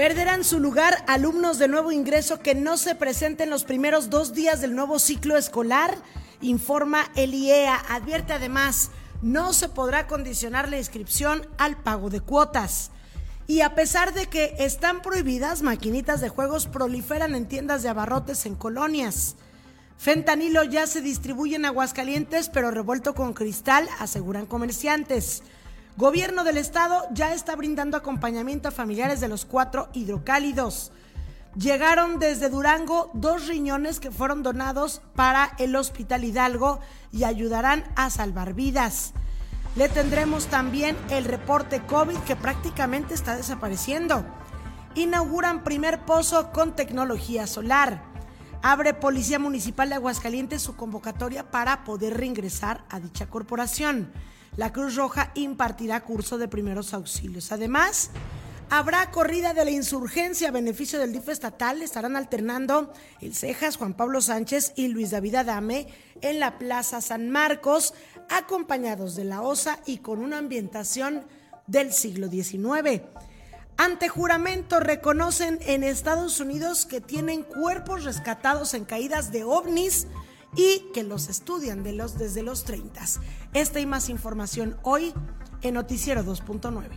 Perderán su lugar alumnos de nuevo ingreso que no se presenten los primeros dos días del nuevo ciclo escolar, informa el IEA. Advierte además, no se podrá condicionar la inscripción al pago de cuotas. Y a pesar de que están prohibidas, maquinitas de juegos proliferan en tiendas de abarrotes en colonias. Fentanilo ya se distribuye en Aguascalientes, pero revuelto con cristal, aseguran comerciantes. Gobierno del Estado ya está brindando acompañamiento a familiares de los cuatro hidrocálidos. Llegaron desde Durango dos riñones que fueron donados para el Hospital Hidalgo y ayudarán a salvar vidas. Le tendremos también el reporte COVID que prácticamente está desapareciendo. Inauguran primer pozo con tecnología solar. Abre Policía Municipal de Aguascalientes su convocatoria para poder reingresar a dicha corporación la Cruz Roja impartirá curso de primeros auxilios. Además, habrá corrida de la insurgencia a beneficio del DIF estatal. Estarán alternando el Cejas, Juan Pablo Sánchez y Luis David Adame en la Plaza San Marcos, acompañados de la OSA y con una ambientación del siglo XIX. Ante juramento reconocen en Estados Unidos que tienen cuerpos rescatados en caídas de ovnis y que los estudian desde los 30. Esta y más información hoy en Noticiero 2.9.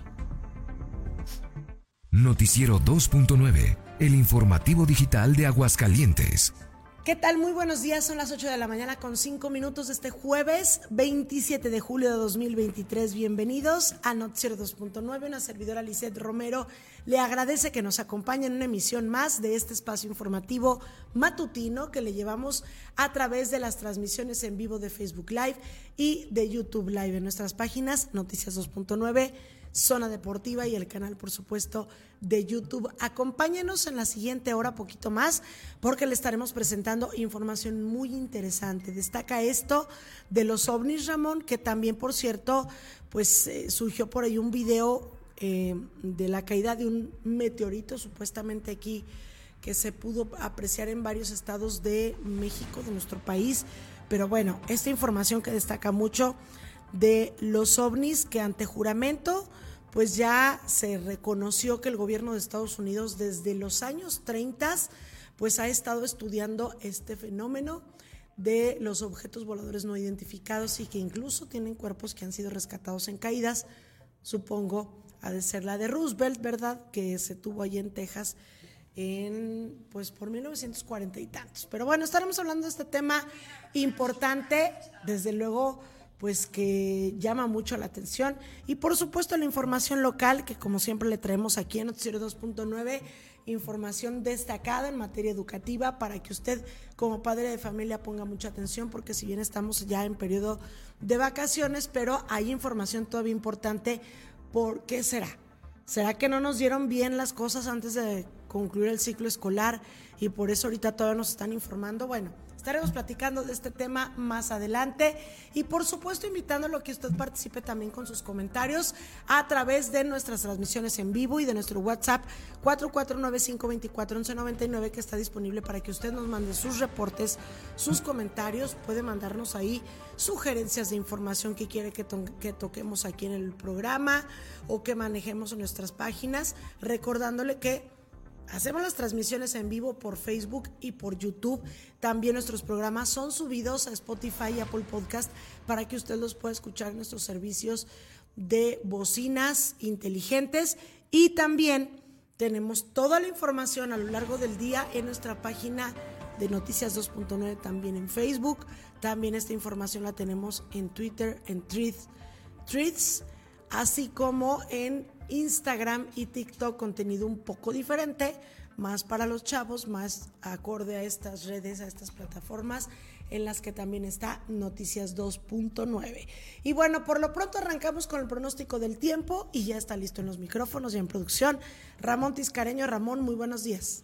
Noticiero 2.9, el informativo digital de Aguascalientes. ¿Qué tal? Muy buenos días. Son las 8 de la mañana con 5 minutos de este jueves 27 de julio de 2023. Bienvenidos a Noticiero 2.9. Una servidora Lisette Romero le agradece que nos acompañe en una emisión más de este espacio informativo matutino que le llevamos a través de las transmisiones en vivo de Facebook Live y de YouTube Live en nuestras páginas Noticias 2.9 Zona Deportiva y el canal, por supuesto, de YouTube. Acompáñenos en la siguiente hora, poquito más, porque le estaremos presentando información muy interesante. Destaca esto de los ovnis, Ramón, que también, por cierto, pues eh, surgió por ahí un video eh, de la caída de un meteorito, supuestamente aquí, que se pudo apreciar en varios estados de México, de nuestro país. Pero bueno, esta información que destaca mucho de los ovnis que ante juramento pues ya se reconoció que el gobierno de Estados Unidos desde los años 30 pues ha estado estudiando este fenómeno de los objetos voladores no identificados y que incluso tienen cuerpos que han sido rescatados en caídas, supongo ha de ser la de Roosevelt, ¿verdad? Que se tuvo allí en Texas en pues por 1940 y tantos. Pero bueno, estaremos hablando de este tema importante, desde luego pues que llama mucho la atención y por supuesto la información local que como siempre le traemos aquí en Noticiero 2.9 información destacada en materia educativa para que usted como padre de familia ponga mucha atención porque si bien estamos ya en periodo de vacaciones pero hay información todavía importante ¿por qué será? ¿Será que no nos dieron bien las cosas antes de concluir el ciclo escolar y por eso ahorita todavía nos están informando? Bueno, Estaremos platicando de este tema más adelante. Y por supuesto invitándolo a que usted participe también con sus comentarios a través de nuestras transmisiones en vivo y de nuestro WhatsApp 4495241199 que está disponible para que usted nos mande sus reportes, sus comentarios, puede mandarnos ahí sugerencias de información que quiere que, que toquemos aquí en el programa o que manejemos en nuestras páginas, recordándole que Hacemos las transmisiones en vivo por Facebook y por YouTube. También nuestros programas son subidos a Spotify y Apple Podcast para que usted los pueda escuchar nuestros servicios de bocinas inteligentes. Y también tenemos toda la información a lo largo del día en nuestra página de Noticias 2.9, también en Facebook. También esta información la tenemos en Twitter, en Tweets, así como en Instagram y TikTok contenido un poco diferente, más para los chavos, más acorde a estas redes, a estas plataformas en las que también está Noticias 2.9. Y bueno, por lo pronto arrancamos con el pronóstico del tiempo y ya está listo en los micrófonos y en producción. Ramón Tiscareño, Ramón, muy buenos días.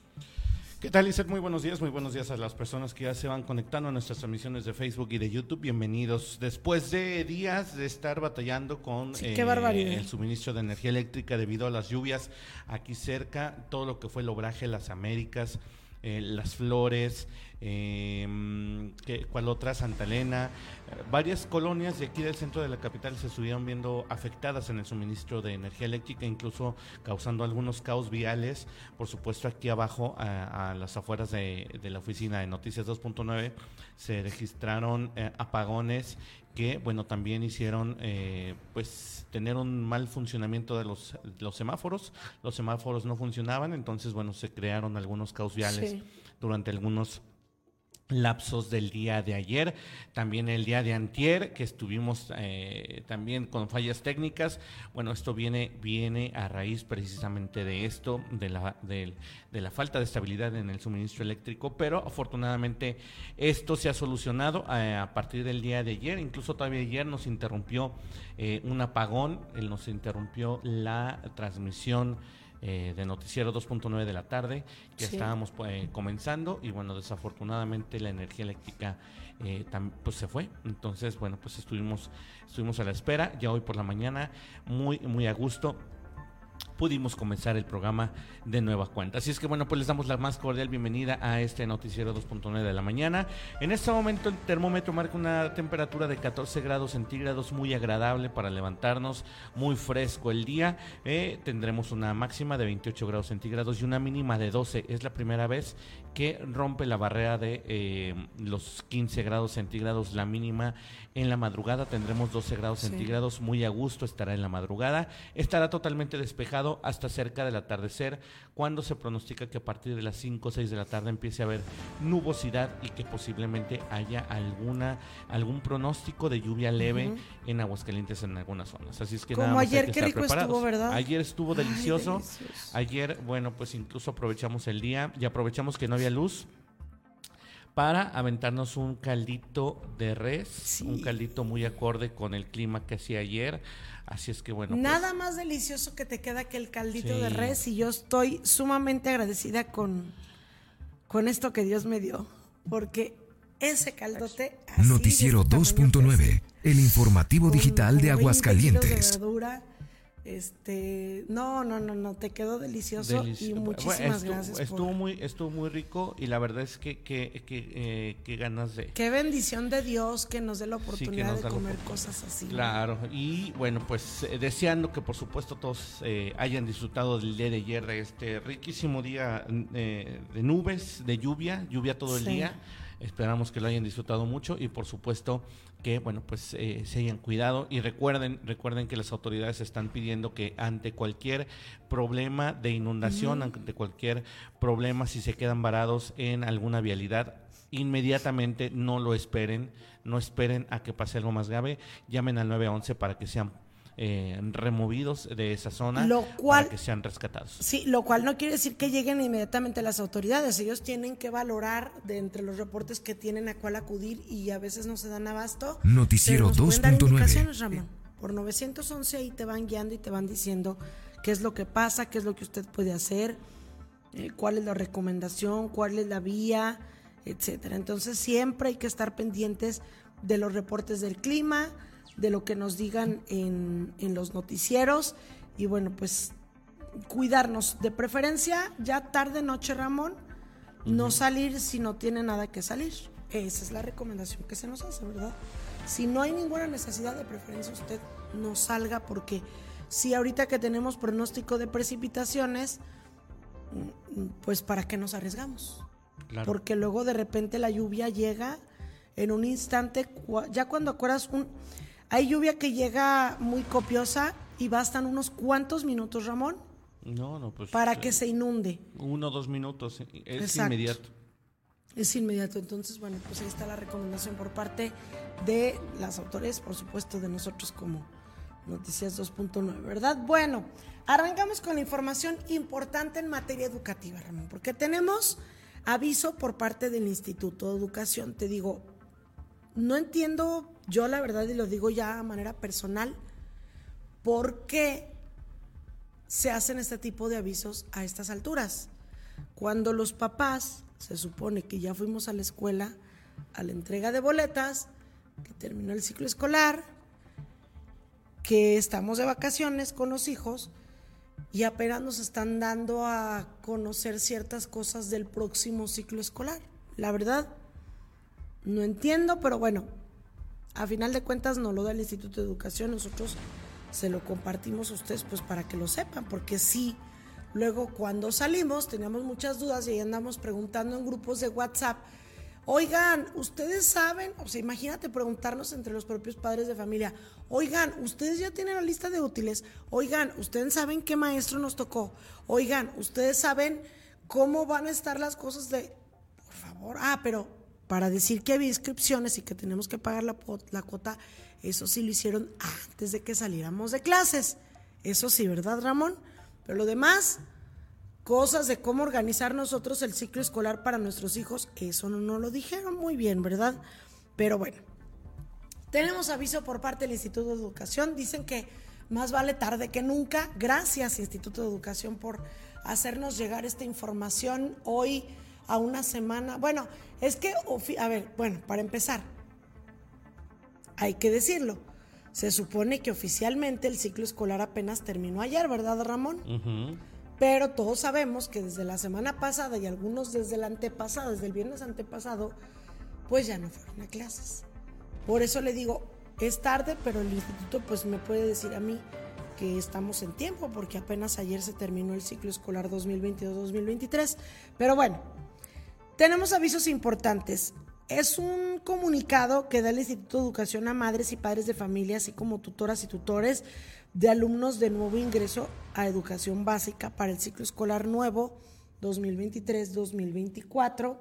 ¿Qué tal, Lizeth? Muy buenos días, muy buenos días a las personas que ya se van conectando a nuestras transmisiones de Facebook y de YouTube. Bienvenidos. Después de días de estar batallando con eh, el suministro de energía eléctrica debido a las lluvias aquí cerca, todo lo que fue el obraje Las Américas, eh, Las Flores, ¿qué- ¿cuál otra? Santa Elena. Varias colonias de aquí del centro de la capital se estuvieron viendo afectadas en el suministro de energía eléctrica, incluso causando algunos caos viales. Por supuesto, aquí abajo, a, a las afueras de, de la oficina de Noticias 2.9, se registraron eh, apagones que, bueno, también hicieron, eh, pues, tener un mal funcionamiento de los, los semáforos. Los semáforos no funcionaban, entonces, bueno, se crearon algunos caos viales Sí. durante algunos lapsos del día de ayer, también el día de antier, que estuvimos eh, también con fallas técnicas. Bueno, esto viene, viene a raíz precisamente de esto, de la, del- de la falta de estabilidad en el suministro eléctrico, pero afortunadamente esto se ha solucionado eh, a partir del día de ayer, incluso todavía ayer nos interrumpió eh, un apagón, él nos interrumpió la transmisión eh, de Noticiero 2.9 de la tarde, que Sí. estábamos pues, comenzando y bueno, desafortunadamente la energía eléctrica eh, pues se fue. Entonces, bueno, pues estuvimos, estuvimos a la espera, ya hoy por la mañana, muy, muy a gusto pudimos comenzar el programa de nueva cuenta. Así es que bueno, pues les damos la más cordial bienvenida a este noticiero 2.9 de la mañana. En este momento el termómetro marca una temperatura de 14 grados centígrados muy agradable para levantarnos, muy fresco el día. Eh, tendremos una máxima de 28 grados centígrados y una mínima de 12. Es la primera vez que rompe la barrera de eh, los 15 grados centígrados la mínima en la madrugada. Tendremos 12 grados Sí. centígrados, muy a gusto estará en la madrugada. Estará totalmente despejado hasta cerca del atardecer, cuando se pronostica que a partir de las 5 o 6 de la tarde empiece a haber nubosidad y que posiblemente haya alguna algún pronóstico de lluvia leve Ujú. en Aguascalientes en algunas zonas. Así es que Como nada más hay ayer, que qué estar rico preparados. estuvo, ¿verdad? Ayer estuvo Ay, delicioso. Ayer, bueno, pues incluso aprovechamos el día y aprovechamos que no había luz para aventarnos un caldito de res, Sí. un caldito muy acorde con el clima que hacía ayer. Así es que bueno, pues, Nada más delicioso que te queda que el caldito Sí. de res y yo estoy sumamente agradecida con, con esto que Dios me dio, porque ese caldote... así, Noticiero de este tamaño, 2.9, pues, el informativo digital de como 20 kilos de Aguascalientes. verdura, este, no, no, no, no, te quedó delicioso Delici- y bueno, muchísimas estuvo, gracias. por- Estuvo muy, estuvo muy rico y la verdad es que, que, que, eh, que ganas de, Qué bendición de Dios que nos dé la oportunidad de comer cosas así. Claro, y bueno, pues eh, deseando que por supuesto todos eh, hayan disfrutado del día de ayer, de este riquísimo día eh, de nubes, de lluvia, lluvia todo el Sí. día. Esperamos que lo hayan disfrutado mucho y por supuesto que bueno pues eh, se hayan cuidado. Y recuerden recuerden que las autoridades están pidiendo que ante cualquier problema de inundación ante cualquier problema si se quedan varados en alguna vialidad inmediatamente no lo esperen. No esperen a que pase algo más grave. Llamen al 911 para que sean eh, removidos de esa zona Lo cual- para que sean rescatados Sí, lo cual no quiere decir que lleguen inmediatamente las autoridades. Ellos tienen que valorar de entre los reportes que tienen a cuál acudir y a veces no se dan abasto. Noticiero Pero nos pueden dar 2.9. indicaciones, Ramón. Por 911 ahí te van guiando y te van diciendo qué es lo que pasa, qué es lo que usted puede hacer, eh, cuál es la recomendación, cuál es la vía, etcétera. Entonces siempre hay que estar pendientes de los reportes del clima, de lo que nos digan en, en los noticieros y bueno, pues cuidarnos, de preferencia ya tarde noche, Ramón, no salir si no tiene nada que salir. Esa es la recomendación que se nos hace, ¿verdad? Si no hay ninguna necesidad de preferencia, usted no salga porque si ahorita que tenemos pronóstico de precipitaciones, pues ¿para qué nos arriesgamos? Claro. Porque luego de repente la lluvia llega en un instante, ya cuando acuerdas un... Hay lluvia que llega muy copiosa y bastan unos cuantos minutos, Ramón, no no pues para eh, que se inunde. uno o dos minutos es Exacto. inmediato Es inmediato. Entonces, bueno, pues ahí está la recomendación por parte de las autoridades, por supuesto, de nosotros como Noticias 2.9, ¿verdad? Bueno, arrancamos con la información importante en materia educativa, Ramón, porque tenemos aviso por parte del Instituto de Educación. Te digo, no entiendo, yo la verdad, y lo digo ya a manera personal, por qué se hacen este tipo de avisos a estas alturas. Cuando los papás, se supone que ya fuimos a la escuela, a la entrega de boletas, que terminó el ciclo escolar, que estamos de vacaciones con los hijos, y apenas nos están dando a conocer ciertas cosas del próximo ciclo escolar. La verdad, no entiendo, pero bueno, a final de cuentas no lo da el Instituto de Educación, nosotros se lo compartimos a ustedes pues para que lo sepan, porque sí, luego cuando salimos teníamos muchas dudas y ahí andamos preguntando en grupos de WhatsApp, oigan, ustedes saben, o sea, imagínate preguntarnos entre los propios padres de familia, oigan, ustedes ya tienen la lista de útiles, oigan, ustedes saben qué maestro nos tocó, oigan, ustedes saben cómo van a estar las cosas de, por favor, ah, pero para decir que había inscripciones y que tenemos que pagar la, la cuota, eso sí lo hicieron antes de que saliéramos de clases. Eso sí, ¿verdad, Ramón? Pero lo demás, cosas de cómo organizar nosotros el ciclo escolar para nuestros hijos, eso no nos lo dijeron muy bien, ¿verdad? Pero bueno, tenemos aviso por parte del Instituto de Educación. Dicen que más vale tarde que nunca. Gracias, Instituto de Educación, por hacernos llegar esta información hoy a una semana. Bueno, es que, a ver, bueno, para empezar, hay que decirlo. Se supone que oficialmente el ciclo escolar apenas terminó ayer, ¿verdad, Ramón? Pero todos sabemos que desde la semana pasada y algunos desde el antepasado, desde el viernes antepasado, pues ya no fueron a clases. Por eso le digo, es tarde, pero el instituto pues me puede decir a mí que estamos en tiempo, porque apenas ayer se terminó el ciclo escolar 2022-2023. Pero bueno, tenemos avisos importantes. Es un comunicado que da el Instituto de Educación a madres y padres de familia, así como tutoras y tutores de alumnos de nuevo ingreso a educación básica para el ciclo escolar nuevo 2023-2024.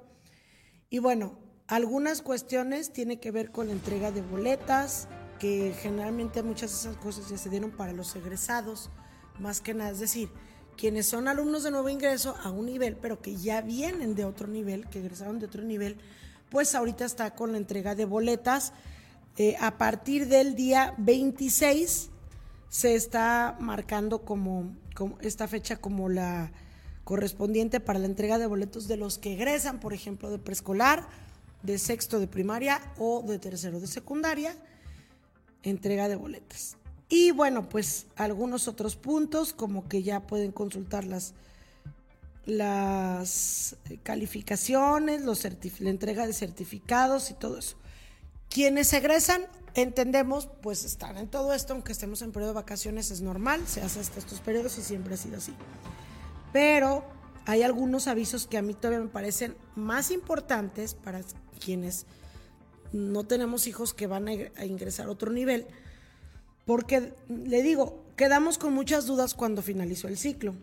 Y bueno, algunas cuestiones tienen que ver con la entrega de boletas, que generalmente muchas de esas cosas ya se dieron para los egresados, más que nada, es decir, quienes son alumnos de nuevo ingreso a un nivel, pero que ya vienen de otro nivel, que egresaron de otro nivel, pues ahorita está con la entrega de boletas. Eh, a partir del día 26 se está marcando como, como, esta fecha como la correspondiente para la entrega de boletos de los que egresan, por ejemplo, de preescolar, de sexto de primaria o de tercero de secundaria, entrega de boletas. Y bueno, pues algunos otros puntos, como que ya pueden consultar las, las calificaciones, los la entrega de certificados y todo eso. Quienes egresan, entendemos, pues están en todo esto, aunque estemos en periodo de vacaciones, es normal, se hace hasta estos periodos y siempre ha sido así. Pero hay algunos avisos que a mí todavía me parecen más importantes para quienes no tenemos hijos que van a ingresar a otro nivel porque le digo, quedamos con muchas dudas cuando finalizó el ciclo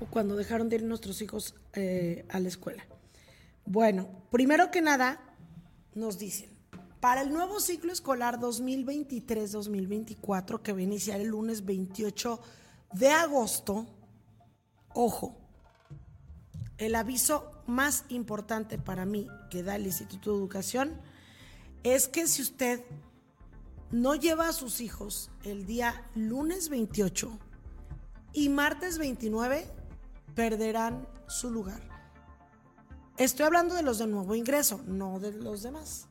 o cuando dejaron de ir nuestros hijos eh, a la escuela. Bueno, primero que nada, nos dicen, para el nuevo ciclo escolar 2023-2024, que va a iniciar el lunes 28 de agosto, ojo, el aviso más importante para mí que da el Instituto de Educación es que si usted no lleva a sus hijos el día lunes 28 y martes 29, perderán su lugar. Estoy hablando de los de nuevo ingreso, no de los demás.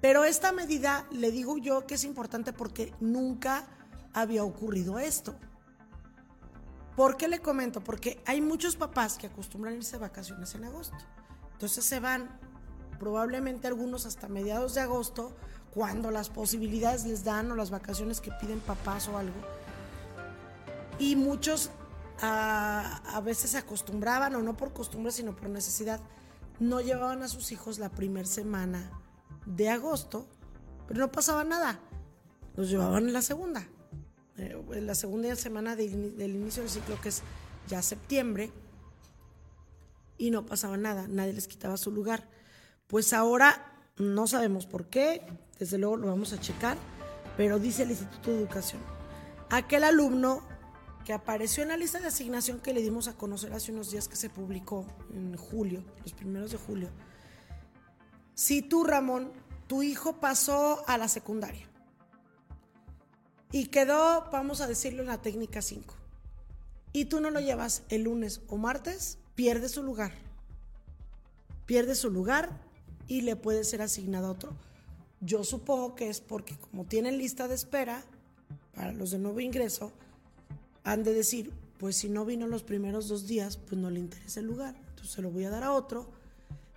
Pero esta medida le digo yo que es importante porque nunca había ocurrido esto. ¿Por qué le comento? Porque hay muchos papás que acostumbran irse de vacaciones en agosto. Entonces se van, probablemente algunos hasta mediados de agosto, cuando las posibilidades les dan o las vacaciones que piden papás o algo. Y muchos a, a veces se acostumbraban, o no por costumbre, sino por necesidad, no llevaban a sus hijos la primera semana de agosto, pero no pasaba nada. Los llevaban en la segunda, eh, en la segunda semana del inicio del ciclo, que es ya septiembre, y no pasaba nada, nadie les quitaba su lugar. Pues ahora no sabemos por qué, desde luego lo vamos a checar, pero dice el Instituto de Educación, aquel alumno que apareció en la lista de asignación que le dimos a conocer hace unos días que se publicó en julio, los primeros de julio. Si tú, Ramón, tu hijo pasó a la secundaria y quedó, vamos a decirlo, en la técnica 5, y tú no lo llevas el lunes o martes, pierde su lugar. Pierde su lugar y le puede ser asignado a otro. Yo supongo que es porque como tienen lista de espera para los de nuevo ingreso, han de decir, pues si no vino los primeros dos días, pues no le interesa el lugar, entonces se lo voy a dar a otro.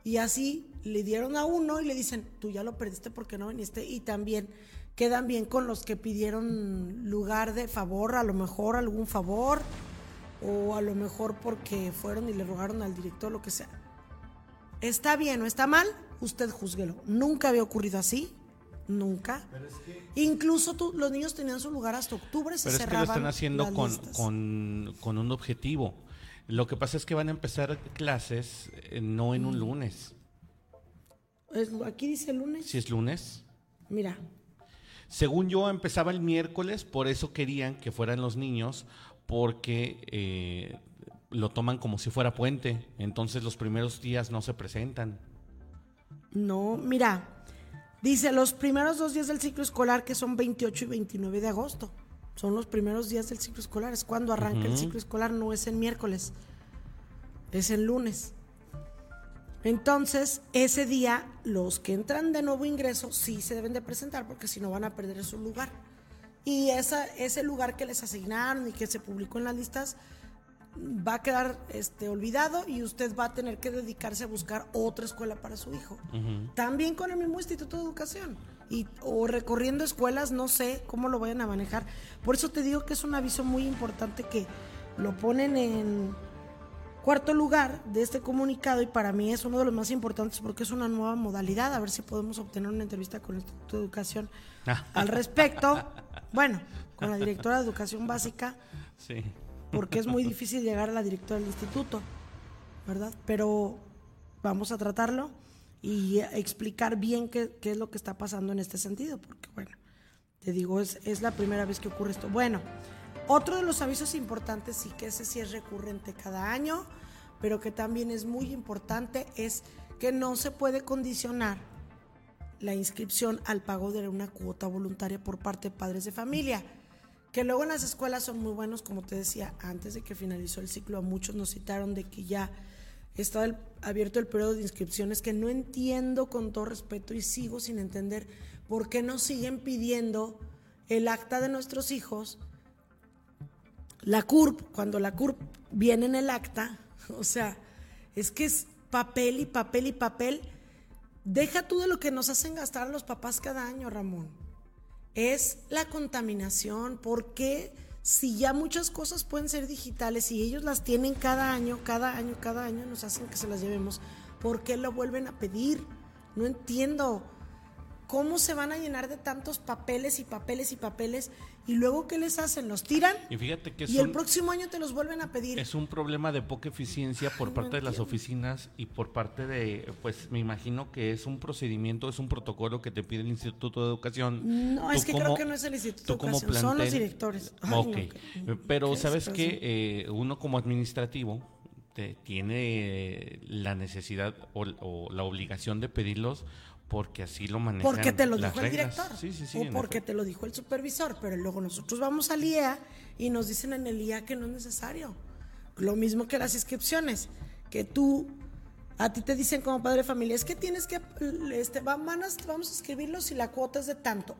Y así le dieron a uno y le dicen, tú ya lo perdiste porque no viniste. Y también quedan bien con los que pidieron lugar de favor, a lo mejor algún favor, o a lo mejor porque fueron y le rogaron al director, lo que sea. ¿Está bien o está mal? Usted juzguelo. Nunca había ocurrido así. Nunca. Incluso tú- los niños tenían su lugar hasta octubre, se Pero es que lo cerraban están haciendo con, con, con un objetivo. Lo que pasa es que van a empezar clases eh, no en un Mm. lunes. Es- Aquí dice lunes. Si es lunes. Mira, Según yo, empezaba el miércoles, por eso querían que fueran los niños, porque eh, lo toman como si fuera puente. Entonces los primeros días no se presentan. No, mira. Dice los primeros dos días del ciclo escolar, que son 28 y 29 de agosto. Son los primeros días del ciclo escolar. Es cuando arranca el ciclo escolar, no es en miércoles. Es en lunes. Entonces, ese día, los que entran de nuevo ingreso sí se deben de presentar porque si no van a perder su lugar. Y esa, ese lugar que les asignaron y que se publicó en las listas va a quedar este, olvidado y usted va a tener que dedicarse a buscar otra escuela para su hijo. También con el mismo Instituto de Educación. Y, o recorriendo escuelas, no sé cómo lo vayan a manejar. Por eso te digo que es un aviso muy importante que lo ponen en cuarto lugar de este comunicado y para mí es uno de los más importantes porque es una nueva modalidad. A ver si podemos obtener una entrevista con el Instituto de Educación al respecto. Bueno, con la directora de Educación Básica Sí. Porque es muy difícil llegar a la directora del instituto, ¿verdad? Pero vamos a tratarlo y explicar bien qué, qué es lo que está pasando en este sentido, porque bueno, te digo, es, es la primera vez que ocurre esto. Bueno, otro de los avisos importantes, sí que ese sí es recurrente cada año, pero que también es muy importante, es que no se puede condicionar la inscripción al pago de una cuota voluntaria por parte de padres de familia. Que luego en las escuelas son muy buenos, como te decía, antes de que finalizó el ciclo, a muchos nos citaron de que ya estaba el- abierto el periodo de inscripciones, que no entiendo con todo respeto y sigo sin entender por qué nos siguen pidiendo el acta de nuestros hijos, la CURP, cuando la CURP viene en el acta, o sea, es que es papel y papel y papel. Deja tú de lo que nos hacen gastar a los papás cada año, Ramón. Es la contaminación. ¿Por qué? Si ya muchas cosas pueden ser digitales y ellos las tienen cada año, cada año, cada año, nos hacen que se las llevemos, ¿por qué lo vuelven a pedir? No entiendo. ¿Cómo se van a llenar de tantos papeles y papeles y papeles? Y luego, ¿qué les hacen? ¿Los tiran? Y fíjate que es Y el un- próximo año te los vuelven a pedir. Es un problema de poca eficiencia por Ay, no parte de las oficinas y por parte de, pues me imagino que es un procedimiento, es un protocolo que te pide el Instituto de Educación. No, Tú es que creo que no es el Instituto de Educación, son los plantel- directores. Ay, ok, no, qué- pero qué sabes que eh, uno como administrativo te- tiene la necesidad o, o la obligación de pedirlos porque así lo manejan Porque te lo las dijo el director. Sí, sí, sí. o porque te lo dijo el supervisor. Pero luego nosotros vamos al IEA y nos dicen en el IEA que no es necesario. Lo mismo que las inscripciones. Que tú, a ti te dicen como padre de familia, es que tienes que, este, va- van a- vamos a escribirlo si la cuota es de tanto.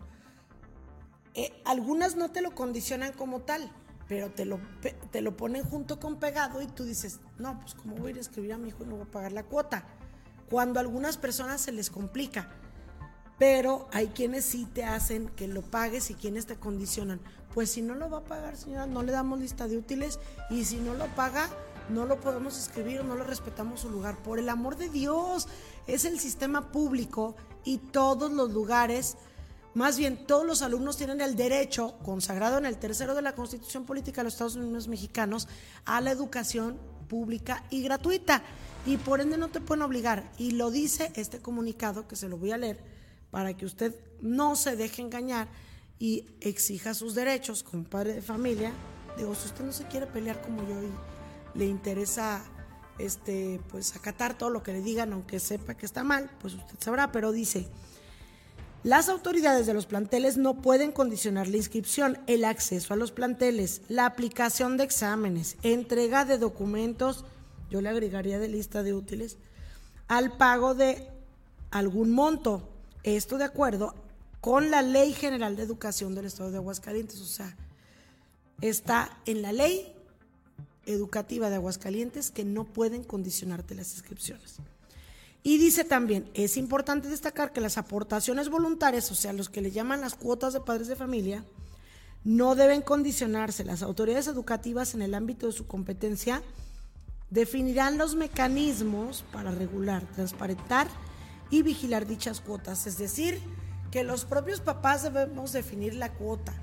Eh, algunas no te lo condicionan como tal, pero te lo, te lo ponen junto con pegado y tú dices, no, pues cómo voy a ir a escribir a mi hijo y no voy a pagar la cuota. Cuando a algunas personas se les complica, pero hay quienes sí te hacen que lo pagues y quienes te condicionan. Pues si no lo va a pagar, señora, no le damos lista de útiles y si no lo paga, no lo podemos escribir no le respetamos su lugar. Por el amor de Dios, es el sistema público y todos los lugares, más bien todos los alumnos tienen el derecho, consagrado en el tercero de la Constitución Política de los Estados Unidos Mexicanos, a la educación pública y gratuita. Y por ende no te pueden obligar. Y lo dice este comunicado, que se lo voy a leer, para que usted no se deje engañar y exija sus derechos como padre de familia. Digo, si usted no se quiere pelear como yo y le interesa este pues acatar todo lo que le digan aunque sepa que está mal, pues usted sabrá, pero dice, las autoridades de los planteles no pueden condicionar la inscripción, el acceso a los planteles, la aplicación de exámenes, entrega de documentos, yo le agregaría de lista de útiles, al pago de algún monto. Esto de acuerdo con la Ley General de Educación del Estado de Aguascalientes. O sea, está en la ley educativa de Aguascalientes que no pueden condicionarte las inscripciones. Y dice también, es importante destacar que las aportaciones voluntarias, o sea, los que le llaman las cuotas de padres de familia, no deben condicionarse. Las autoridades educativas en el ámbito de su competencia definirán los mecanismos para regular, transparentar y vigilar dichas cuotas. Es decir, que los propios papás debemos definir la cuota,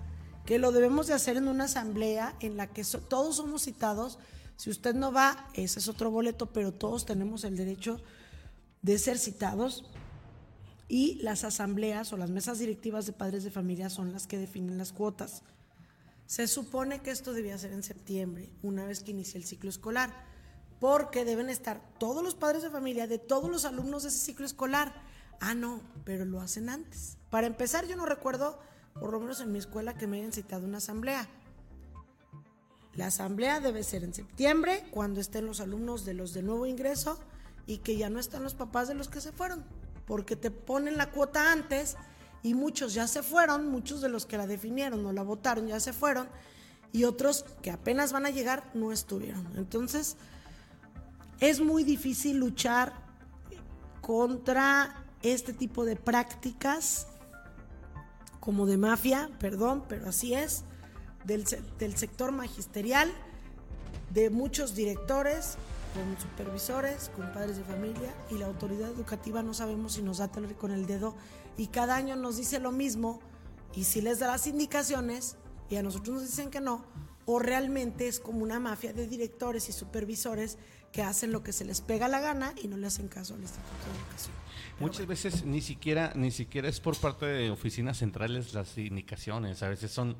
que lo debemos de hacer en una asamblea en la que todos somos citados. Si usted no va, ese es otro boleto, pero todos tenemos el derecho de ser citados y las asambleas o las mesas directivas de padres de familia son las que definen las cuotas. Se supone que esto debía ser en septiembre, una vez que inicie el ciclo escolar, porque deben estar todos los padres de familia de todos los alumnos de ese ciclo escolar. Ah, no, pero lo hacen antes. Para empezar, yo no recuerdo, por lo menos en mi escuela, que me hayan citado una asamblea. La asamblea debe ser en septiembre, cuando estén los alumnos de los de nuevo ingreso y que ya no están los papás de los que se fueron, porque te ponen la cuota antes y muchos ya se fueron, muchos de los que la definieron o la votaron ya se fueron y otros que apenas van a llegar no estuvieron. Entonces, es muy difícil luchar contra este tipo de prácticas como de mafia, perdón, pero así es, del, del sector magisterial, de muchos directores con supervisores, con padres de familia y la autoridad educativa no sabemos si nos da con el dedo y cada año nos dice lo mismo y si les da las indicaciones y a nosotros nos dicen que no, o realmente es como una mafia de directores y supervisores que hacen lo que se les pega la gana y no le hacen caso al Instituto de Educación. Muchas veces ni siquiera ni siquiera es por parte de oficinas centrales las indicaciones, a veces son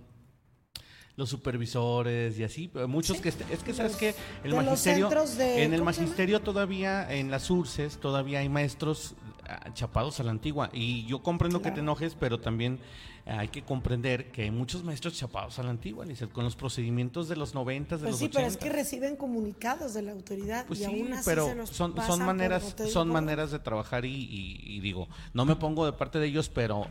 los supervisores y así, muchos que es que sabes que el magisterio en el magisterio todavía en las URCES todavía hay maestros ah, chapados a la antigua y yo comprendo que te enojes, pero también hay que comprender que hay muchos maestros chapados a la antigua, con los procedimientos de los 90, de pues los sí, pero es que reciben comunicados de la autoridad pues y sí, aún así pero se los son, pasan son maneras por- son maneras de trabajar y, y- y digo, no me pongo de parte de ellos, pero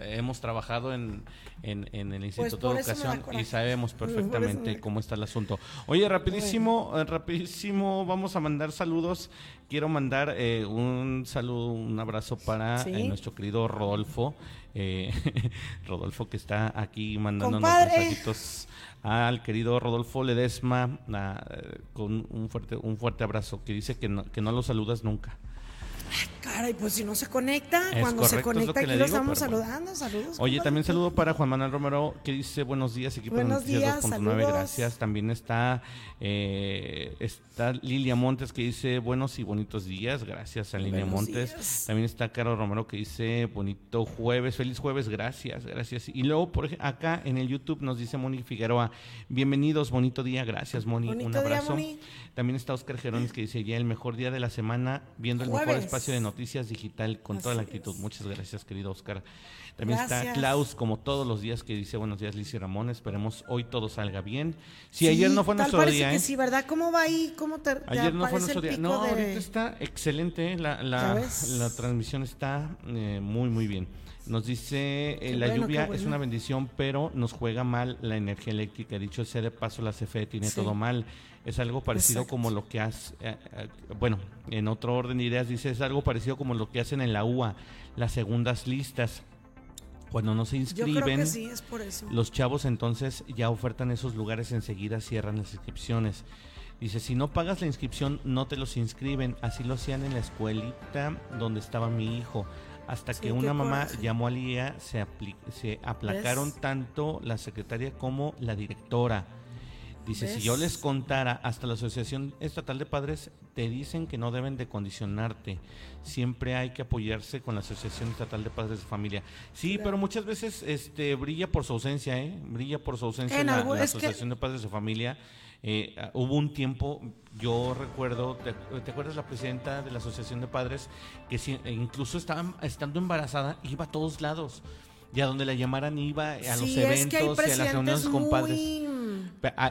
hemos trabajado en, en, en el Instituto Pues por de Educación y sabemos perfectamente cómo está el asunto. Oye, rapidísimo, eh, rapidísimo, vamos a mandar saludos. Quiero mandar eh, un saludo, un abrazo para Sí. eh, nuestro querido Rodolfo. Eh, Rodolfo que está aquí mandándonos Compadre. mensajitos al querido Rodolfo Ledesma a- con un fuerte un fuerte abrazo que dice que no, que no lo saludas nunca. Caray, pues si no se conecta, Es cuando se correcto, conecta aquí le lo digo, estamos saludando. Saludos. Oye, compadre. también saludo para Juan Manuel Romero que dice buenos días, equipo Buenos de Noticias días, 2.9, saludos. gracias. También está, eh, está Lilia Montes que dice buenos y bonitos días, gracias a Lilia Buenos Montes. días. También está Caro Romero que dice bonito jueves, feliz jueves, gracias, gracias. Y luego por acá en el YouTube nos dice Moni Figueroa, bienvenidos, bonito día, gracias Moni, un día, abrazo. Moni. También está Oscar Gerones que dice ya el mejor día de la semana viendo el mejor Jueves. Espacio de noticias digital con toda la Así actitud. es. Muchas gracias, querido Oscar. También está Gracias. Klaus, como todos los días, que dice buenos días, Liz y Ramón. Esperemos hoy todo salga bien. Si Sí, ayer no fue tal nuestro parece día, que ¿eh? sí, ¿verdad? ¿Cómo va ahí? ¿Cómo te, te Ayer no fue nuestro día. No, de- ahorita está excelente. ¿eh? La, ¿Ya la, la transmisión está eh, muy, muy bien. Nos dice, eh, la bueno, lluvia es una bendición, pero nos juega mal la energía eléctrica. Dicho sea de paso, la CFE tiene Sí. todo mal. Es algo parecido Exacto. como lo que hace, eh, eh, bueno, en otro orden de ideas dice, es algo parecido como lo que hacen en la UA, las segundas listas. Cuando no se inscriben, creo que sí, es por eso. los chavos entonces ya ofertan esos lugares, enseguida cierran las inscripciones. Dice, si no pagas la inscripción, no te los inscriben. Así lo hacían en la escuelita donde estaba mi hijo. Hasta Sí, que una mamá llamó a Lía, se, apli- se aplacaron ¿Ves? tanto la secretaria como la directora. Dice, si yo les contara, hasta la Asociación Estatal de Padres te dicen que no deben de condicionarte. Siempre hay que apoyarse con la Asociación Estatal de Padres de Familia. Sí, Claro. pero muchas veces este brilla por su ausencia, ¿eh? Brilla por su ausencia En la, que- Asociación de Padres de Familia. Eh, ah, hubo un tiempo, yo recuerdo, ¿te, te acuerdas la presidenta de la Asociación de Padres que si- e incluso estaba, estando embarazada iba a todos lados? Y a donde la llamaran iba a los sí, eventos y a las reuniones con padres.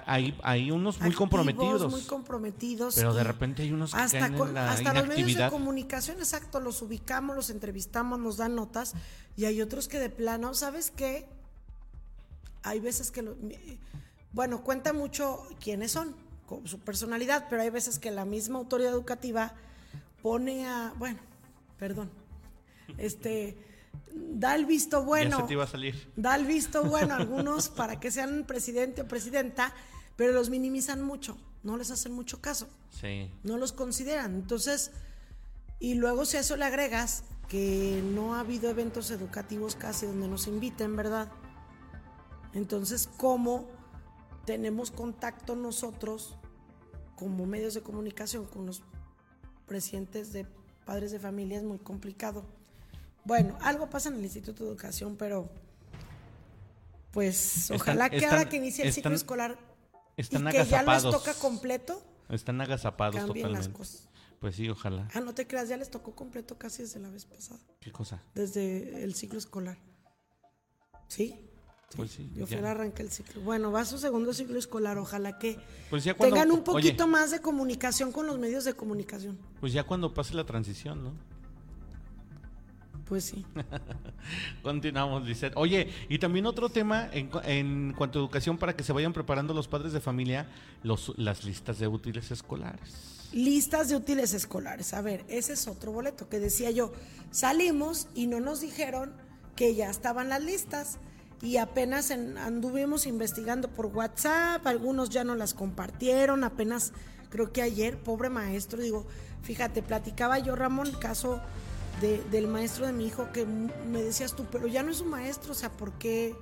Hay, hay- unos muy activos, comprometidos, muy comprometidos. pero de repente hay unos que hasta, caen en la hasta los medios de comunicación, exacto, los ubicamos, los entrevistamos, nos dan notas y hay otros que de plano, ¿sabes qué? Hay veces que lo- bueno, cuenta mucho quiénes son, con su personalidad, pero hay veces que la misma autoridad educativa pone a, bueno, perdón, este, da el visto bueno. Te iba a salir. Da el visto bueno a algunos para que sean presidente o presidenta, pero los minimizan mucho, no les hacen mucho caso. Sí. No los consideran. Entonces, y luego si a eso le agregas que no ha habido eventos educativos casi donde nos inviten, ¿verdad? Entonces, ¿cómo tenemos contacto nosotros como medios de comunicación con los presidentes de padres de familia? Es muy complicado. Bueno, algo pasa en el Instituto de Educación, pero pues ojalá que ahora que inicie el ciclo escolar están y que ya les toca completo, están agazapados cambien las totalmente. cosas. Pues sí, ojalá. Ah, no te creas, ya les tocó completo casi desde la vez pasada, ¿Qué cosa? desde el ciclo escolar. ¿Sí? Pues sí. Yo fui ya. a arranque el ciclo. Bueno, va su segundo ciclo escolar, ojalá que Pues ya cuando- tengan un oye. poquito más de comunicación con los medios de comunicación. Pues ya cuando pase la transición, ¿no? Pues sí. Continuamos, Lisette. Oye, y también otro tema en cuanto a educación para que se vayan preparando los padres de familia, los, las listas de útiles escolares. Listas de útiles escolares. A ver, ese es otro boleto que decía yo. Salimos y no nos dijeron que ya estaban las listas. Y apenas en- anduvimos investigando por WhatsApp, algunos ya no las compartieron, apenas creo que ayer, pobre maestro, digo, fíjate, platicaba yo, Ramón, caso de- del maestro de mi hijo, que me decías tú, pero ya no es un maestro, o sea, ¿por qué,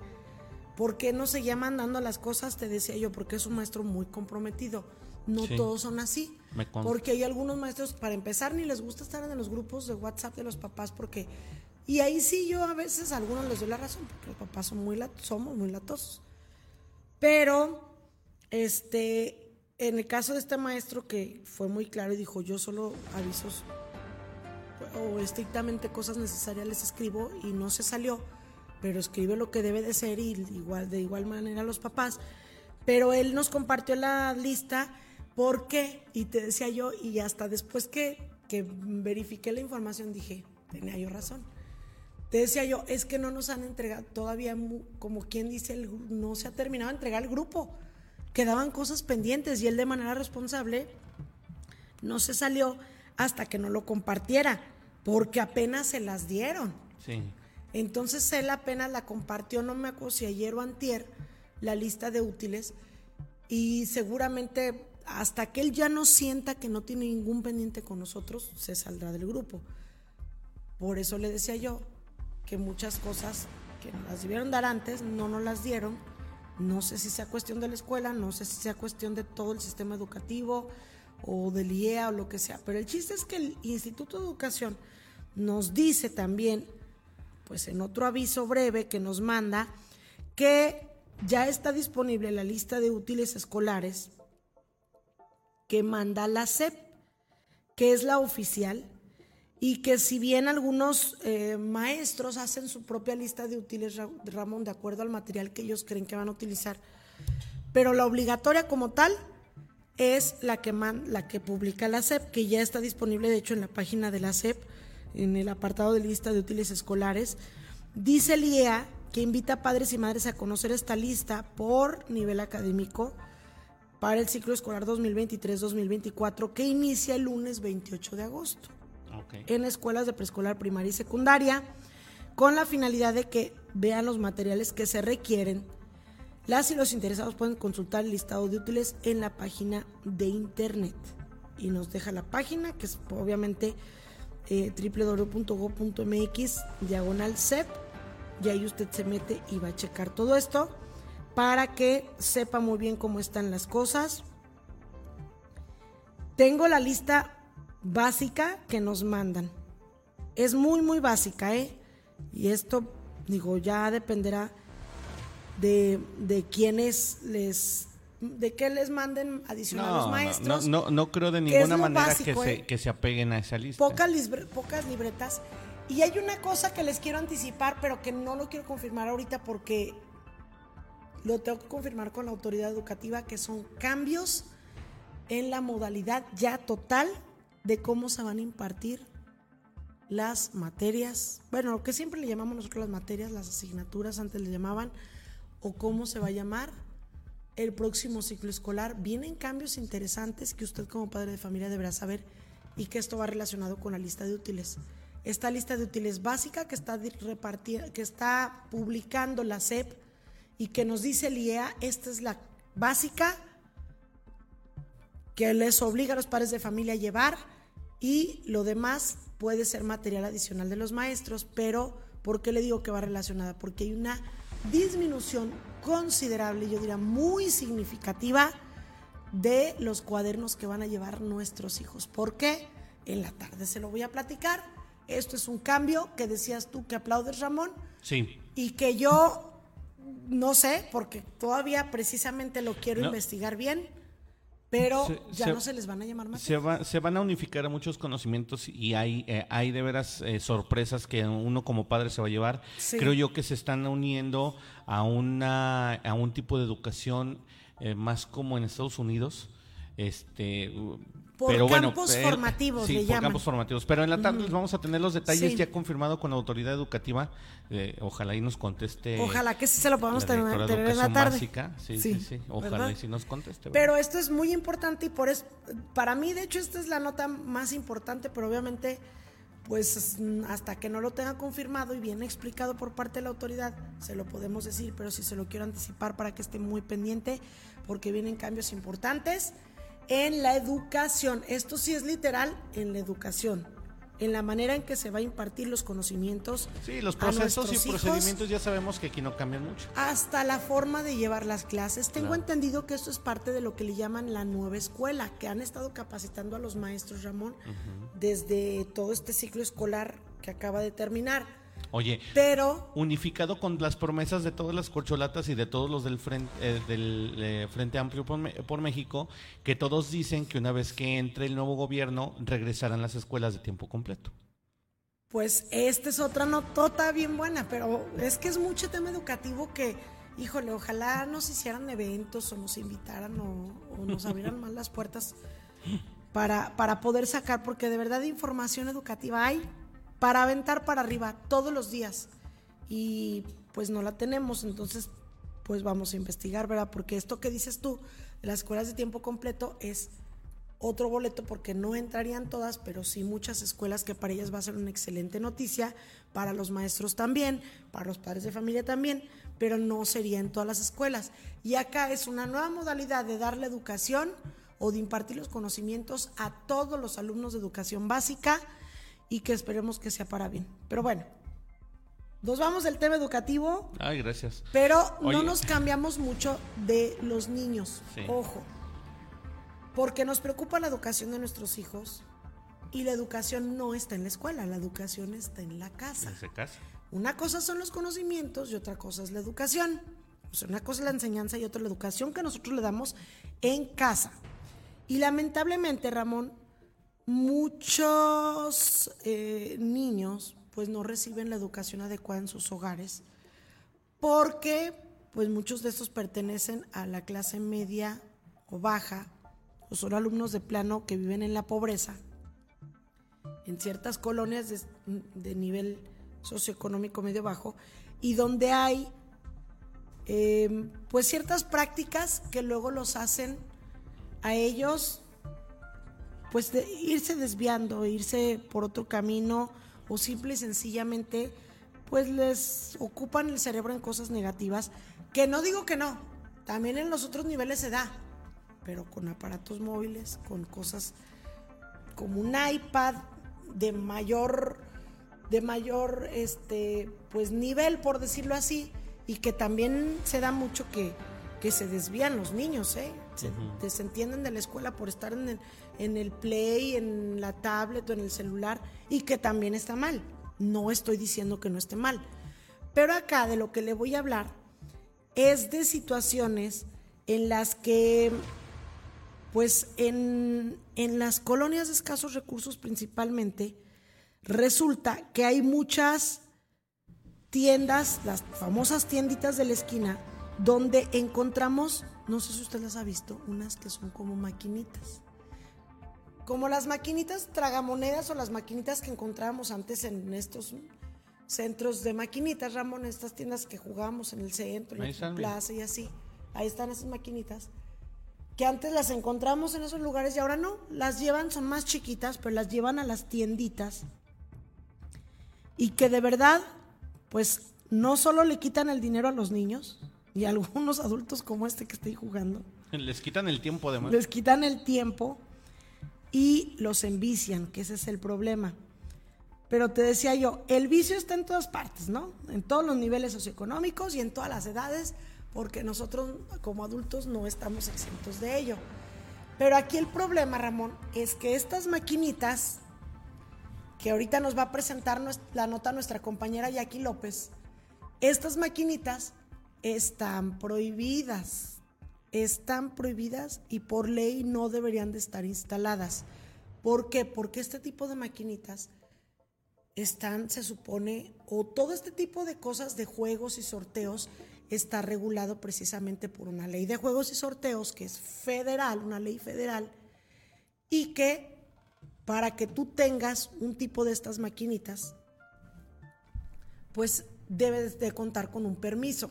¿por qué no seguía mandando las cosas? Te decía yo, porque es un maestro muy comprometido. No Sí. todos son así. Porque hay algunos maestros, para empezar, ni les gusta estar en los grupos de WhatsApp de los papás porque... Y ahí sí yo a veces a algunos les doy la razón, porque los papás son muy somos muy latosos. Pero, este, en el caso de este maestro que fue muy claro y dijo, yo solo avisos o estrictamente cosas necesarias les escribo y no se salió, pero escribe lo que debe de ser y igual de igual manera los papás. Pero él nos compartió la lista ¿por qué? Y te decía yo y hasta después que, que verifiqué la información dije, tenía yo razón. Te decía yo, es que no nos han entregado todavía, como quien dice, el no se ha terminado de entregar el grupo. Quedaban cosas pendientes y él de manera responsable no se salió hasta que no lo compartiera, porque apenas se las dieron. Sí. Entonces él apenas la compartió, no me acuerdo si ayer o antier, la lista de útiles, y seguramente hasta que él ya no sienta que no tiene ningún pendiente con nosotros, se saldrá del grupo. Por eso le decía yo que muchas cosas que nos las debieron dar antes, no nos las dieron. No sé si sea cuestión de la escuela, no sé si sea cuestión de todo el sistema educativo o del IEA o lo que sea. Pero el chiste es que el Instituto de Educación nos dice también, pues en otro aviso breve que nos manda, que ya está disponible la lista de útiles escolares que manda la SEP, que es la oficial, y que si bien algunos eh, maestros hacen su propia lista de útiles, Ra- Ramón, de acuerdo al material que ellos creen que van a utilizar, pero la obligatoria como tal es la que, man- la que publica la SEP, que ya está disponible de hecho en la página de la SEP, en el apartado de lista de útiles escolares. Dice el IEA que invita a padres y madres a conocer esta lista por nivel académico para el ciclo escolar 2023-2024 que inicia el lunes 28 de agosto En escuelas de preescolar, primaria y secundaria, con la finalidad de que vean los materiales que se requieren. Las y los interesados pueden consultar el listado de útiles en la página de internet. Y nos deja la página, que es obviamente eh, www.go.mx, diagonal CEP. Y ahí usted se mete y va a checar todo esto para que sepa muy bien cómo están las cosas. Tengo la lista básica que nos mandan. Es muy, muy básica, ¿eh? Y esto, digo, ya dependerá de, de quiénes les. de qué les manden adicional a los maestros. no, no, no creo de ninguna manera básico, que, ¿eh? se, que se apeguen a esa lista. Pocas, libre- pocas libretas. Y hay una cosa que les quiero anticipar, pero que no lo quiero confirmar ahorita porque lo tengo que confirmar con la autoridad educativa, que son cambios en la modalidad ya total de cómo se van a impartir las materias, bueno, lo que siempre le llamamos nosotros las materias, las asignaturas, antes le llamaban, o cómo se va a llamar el próximo ciclo escolar. Vienen cambios interesantes que usted como padre de familia deberá saber y que esto va relacionado con la lista de útiles. Esta lista de útiles básica que está repartida, que está publicando la SEP y que nos dice el IEA, esta es la básica que les obliga a los padres de familia a llevar y lo demás puede ser material adicional de los maestros, pero ¿por qué le digo que va relacionada? Porque hay una disminución considerable, yo diría muy significativa, de los cuadernos que van a llevar nuestros hijos. ¿Por qué? En la tarde se lo voy a platicar. Esto es un cambio que decías tú que aplaudes, Ramón. Sí. Y que yo no sé, porque todavía precisamente lo quiero investigar bien pero ya no se les van a llamar más. Se, se, van a unificar muchos conocimientos y hay, eh, hay de veras eh, sorpresas que uno como padre se va a llevar. Creo yo que se están uniendo a, una, a un tipo de educación eh, más como en Estados Unidos. Este, por pero campos bueno, formativos, sí, por campos formativos. Pero en la tarde vamos a tener los detalles ya confirmado con la autoridad educativa. Eh, ojalá y nos conteste. Ojalá que sí se lo podamos tener, en la tarde. Sí, sí, sí, Ojalá y sí nos conteste. Pero esto es muy importante y por eso, para mí, de hecho, esta es la nota más importante, pero obviamente, pues hasta que no lo tenga confirmado y bien explicado por parte de la autoridad, se lo podemos decir, pero sí se lo quiero anticipar para que esté muy pendiente, porque vienen cambios importantes en la educación. Esto sí es literal en la educación, en la manera en que se va a impartir los conocimientos. Sí, los procesos y procedimientos ya sabemos que aquí no cambian mucho. Hasta la forma de llevar las clases. Tengo entendido que esto es parte de lo que le llaman la nueva escuela, que han estado capacitando a los maestros, Ramón, desde todo este ciclo escolar que acaba de terminar. Oye, pero unificado con las promesas de todas las corcholatas y de todos los del Frente, eh, del, eh, frente Amplio por, México, que todos dicen que una vez que entre el nuevo gobierno regresarán las escuelas de tiempo completo. Pues esta es otra notota bien buena, pero es que es mucho tema educativo que, híjole, ojalá nos hicieran eventos o nos invitaran o, o nos abrieran más las puertas para, para poder sacar, porque de verdad información educativa hay para aventar para arriba todos los días. Y pues no la tenemos, entonces pues vamos a investigar, ¿verdad? Porque esto que dices tú, las escuelas de tiempo completo es otro boleto porque no entrarían todas, pero sí muchas escuelas que para ellas va a ser una excelente noticia, para los maestros también, para los padres de familia también, pero no sería en todas las escuelas. Y acá es una nueva modalidad de darle educación o de impartir los conocimientos a todos los alumnos de educación básica y que esperemos que sea para bien. Pero bueno, nos vamos del tema educativo. Ay, gracias. Pero no nos cambiamos mucho de los niños. Ojo. Porque nos preocupa la educación de nuestros hijos y la educación no está en la escuela, la educación está en la casa. ¿En casa? Una cosa son los conocimientos y otra cosa es la educación. O sea, una cosa es la enseñanza y otra la educación que nosotros le damos en casa. Y lamentablemente, Ramón, muchos eh, niños pues no reciben la educación adecuada en sus hogares porque pues muchos de estos pertenecen a la clase media o baja o son alumnos de plano que viven en la pobreza en ciertas colonias de, nivel socioeconómico medio bajo y donde hay em, pues ciertas prácticas que luego los hacen a ellos pues de irse desviando, irse por otro camino o simple y sencillamente pues les ocupan el cerebro en cosas negativas, que no digo que no, también en los otros niveles se da, pero con aparatos móviles, con cosas como un iPad de mayor de mayor este pues nivel por decirlo así y que también se da mucho que, que se desvían los niños, ¿eh? se desentienden de la escuela por estar en el, en el play, en la tablet o en el celular y que también está mal. No estoy diciendo que no esté mal. Pero acá de lo que le voy a hablar es de situaciones en las que, pues en, en las colonias de escasos recursos principalmente, resulta que hay muchas tiendas, las famosas tienditas de la esquina, donde encontramos, no sé si usted las ha visto, unas que son como maquinitas como las maquinitas tragamonedas o las maquinitas que encontrábamos antes en estos centros de maquinitas, Ramón, estas tiendas que jugábamos en el centro, en la plaza y así. ahí están esas maquinitas, que antes las encontramos en esos lugares y ahora no, las llevan, son más chiquitas, pero las llevan a las tienditas. Y que de verdad, pues no solo le quitan el dinero a los niños y a algunos adultos como este que estoy jugando. Les quitan el tiempo además. Les quitan el tiempo y los envician, que ese es el problema. Pero te decía yo, el vicio está en todas partes, ¿no? En todos los niveles socioeconómicos y en todas las edades, porque nosotros como adultos no estamos exentos de ello. Pero aquí el problema, Ramón, es que estas maquinitas, que ahorita nos va a presentar la nota nuestra compañera Jackie López, estas maquinitas están prohibidas, están prohibidas y por ley no deberían de estar instaladas. ¿Por qué? Porque este tipo de maquinitas están, se supone, o todo este tipo de cosas de juegos y sorteos está regulado precisamente por una ley de juegos y sorteos que es federal, una ley federal, y que para que tú tengas un tipo de estas maquinitas, pues debes de contar con un permiso.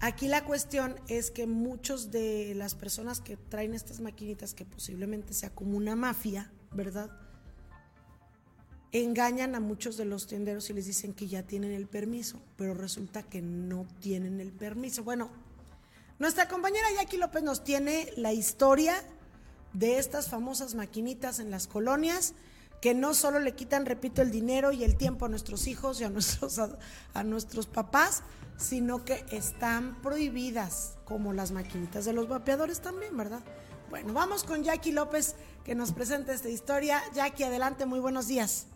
Aquí la cuestión es que muchos de las personas que traen estas maquinitas, que posiblemente sea como una mafia, ¿verdad? engañan a muchos de los tenderos y les dicen que ya tienen el permiso, pero resulta que no tienen el permiso. Bueno, nuestra compañera Jackie López nos tiene la historia de estas famosas maquinitas en las colonias que no solo le quitan, repito, el dinero y el tiempo a nuestros hijos y a nuestros, a, nuestros papás, sino que están prohibidas, como las maquinitas de los vapeadores también, ¿verdad? Bueno, vamos con Jackie López que nos presenta esta historia. Jackie, adelante, muy buenos días.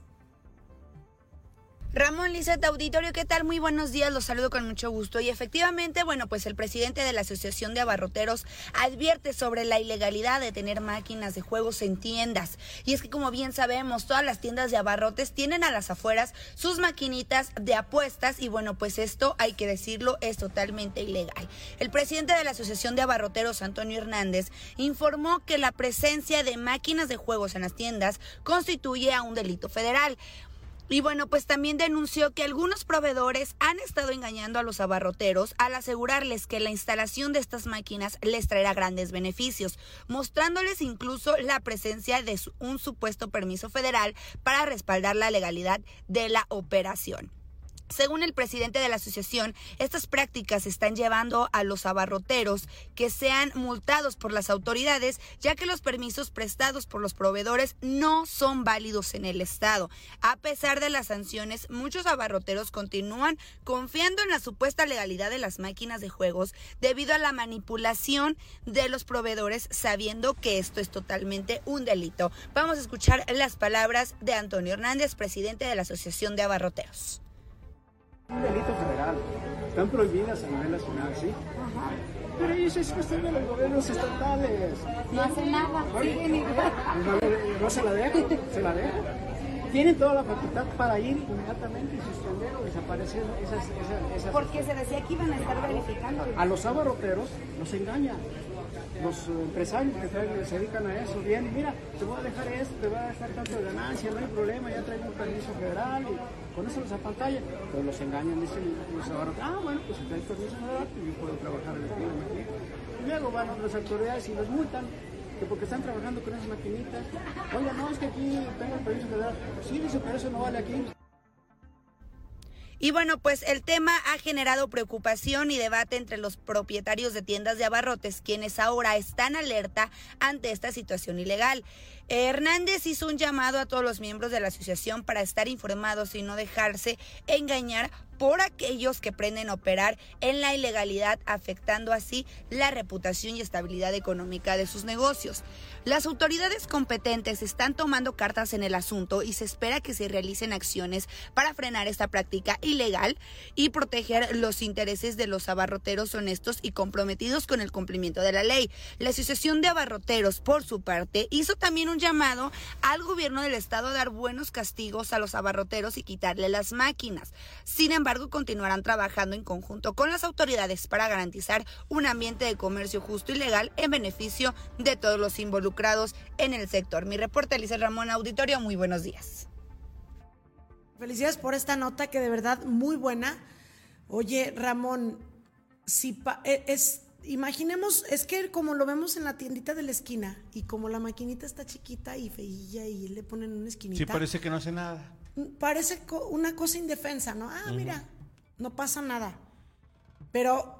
Ramón Lizette, auditorio, ¿qué tal? Muy buenos días, los saludo con mucho gusto. Y efectivamente, bueno, pues el presidente de la Asociación de Abarroteros advierte sobre la ilegalidad de tener máquinas de juegos en tiendas. Y es que como bien sabemos, todas las tiendas de abarrotes tienen a las afueras sus maquinitas de apuestas y bueno, pues esto, hay que decirlo, es totalmente ilegal. El presidente de la Asociación de Abarroteros, Antonio Hernández, informó que la presencia de máquinas de juegos en las tiendas constituye a un delito federal. Y bueno, pues también denunció que algunos proveedores han estado engañando a los abarroteros al asegurarles que la instalación de estas máquinas les traerá grandes beneficios, mostrándoles incluso la presencia de un supuesto permiso federal para respaldar la legalidad de la operación. Según el presidente de la asociación, estas prácticas están llevando a los abarroteros que sean multados por las autoridades, ya que los permisos prestados por los proveedores no son válidos en el Estado. A pesar de las sanciones, muchos abarroteros continúan confiando en la supuesta legalidad de las máquinas de juegos debido a la manipulación de los proveedores, sabiendo que esto es totalmente un delito. Vamos a escuchar las palabras de Antonio Hernández, presidente de la Asociación de Abarroteros un delito federal. Están prohibidas a nivel nacional, ¿sí? Pero eso es cuestión de los gobiernos estatales. No hacen nada, siguen igual. No se la dejan, se la dejan. Tienen toda la facultad para ir inmediatamente y suspender o desaparecer esas, esas, esas Porque se decía que iban a estar verificando. A los abarroteros los engañan los empresarios que se dedican a eso, bien, mira, te voy a dejar esto, te voy a dejar tanto de ganancia, no hay problema, ya traigo un permiso federal y con eso los apantalla, pero los engañan, dicen los ah, bueno, pues si traes permiso federal, pues yo puedo trabajar en el clima. Y luego van las autoridades y los multan, que porque están trabajando con esas maquinitas, oiga, no, es que aquí tengo el permiso federal, sí, dice, pero eso no vale aquí. Y bueno, pues el tema ha generado preocupación y debate entre los propietarios de tiendas de abarrotes, quienes ahora están alerta ante esta situación ilegal. Hernández hizo un llamado a todos los miembros de la asociación para estar informados y no dejarse engañar por aquellos que prenden operar en la ilegalidad, afectando así la reputación y estabilidad económica de sus negocios. Las autoridades competentes están tomando cartas en el asunto y se espera que se realicen acciones para frenar esta práctica ilegal y proteger los intereses de los abarroteros honestos y comprometidos con el cumplimiento de la ley. La Asociación de Abarroteros, por su parte, hizo también un llamado al gobierno del estado a dar buenos castigos a los abarroteros y quitarle las máquinas. Sin embargo, continuarán trabajando en conjunto con las autoridades para garantizar un ambiente de comercio justo y legal en beneficio de todos los involucrados en el sector. Mi reporte, Alicia Ramón Auditorio, muy buenos días. Felicidades por esta nota que de verdad muy buena. Oye, Ramón, si e, es imaginemos, es que como lo vemos en la tiendita de la esquina y como la maquinita está chiquita y feilla y le ponen una esquinita. Sí, parece que no hace nada. Parece una cosa indefensa, ¿no? Ah, mira, no pasa nada. Pero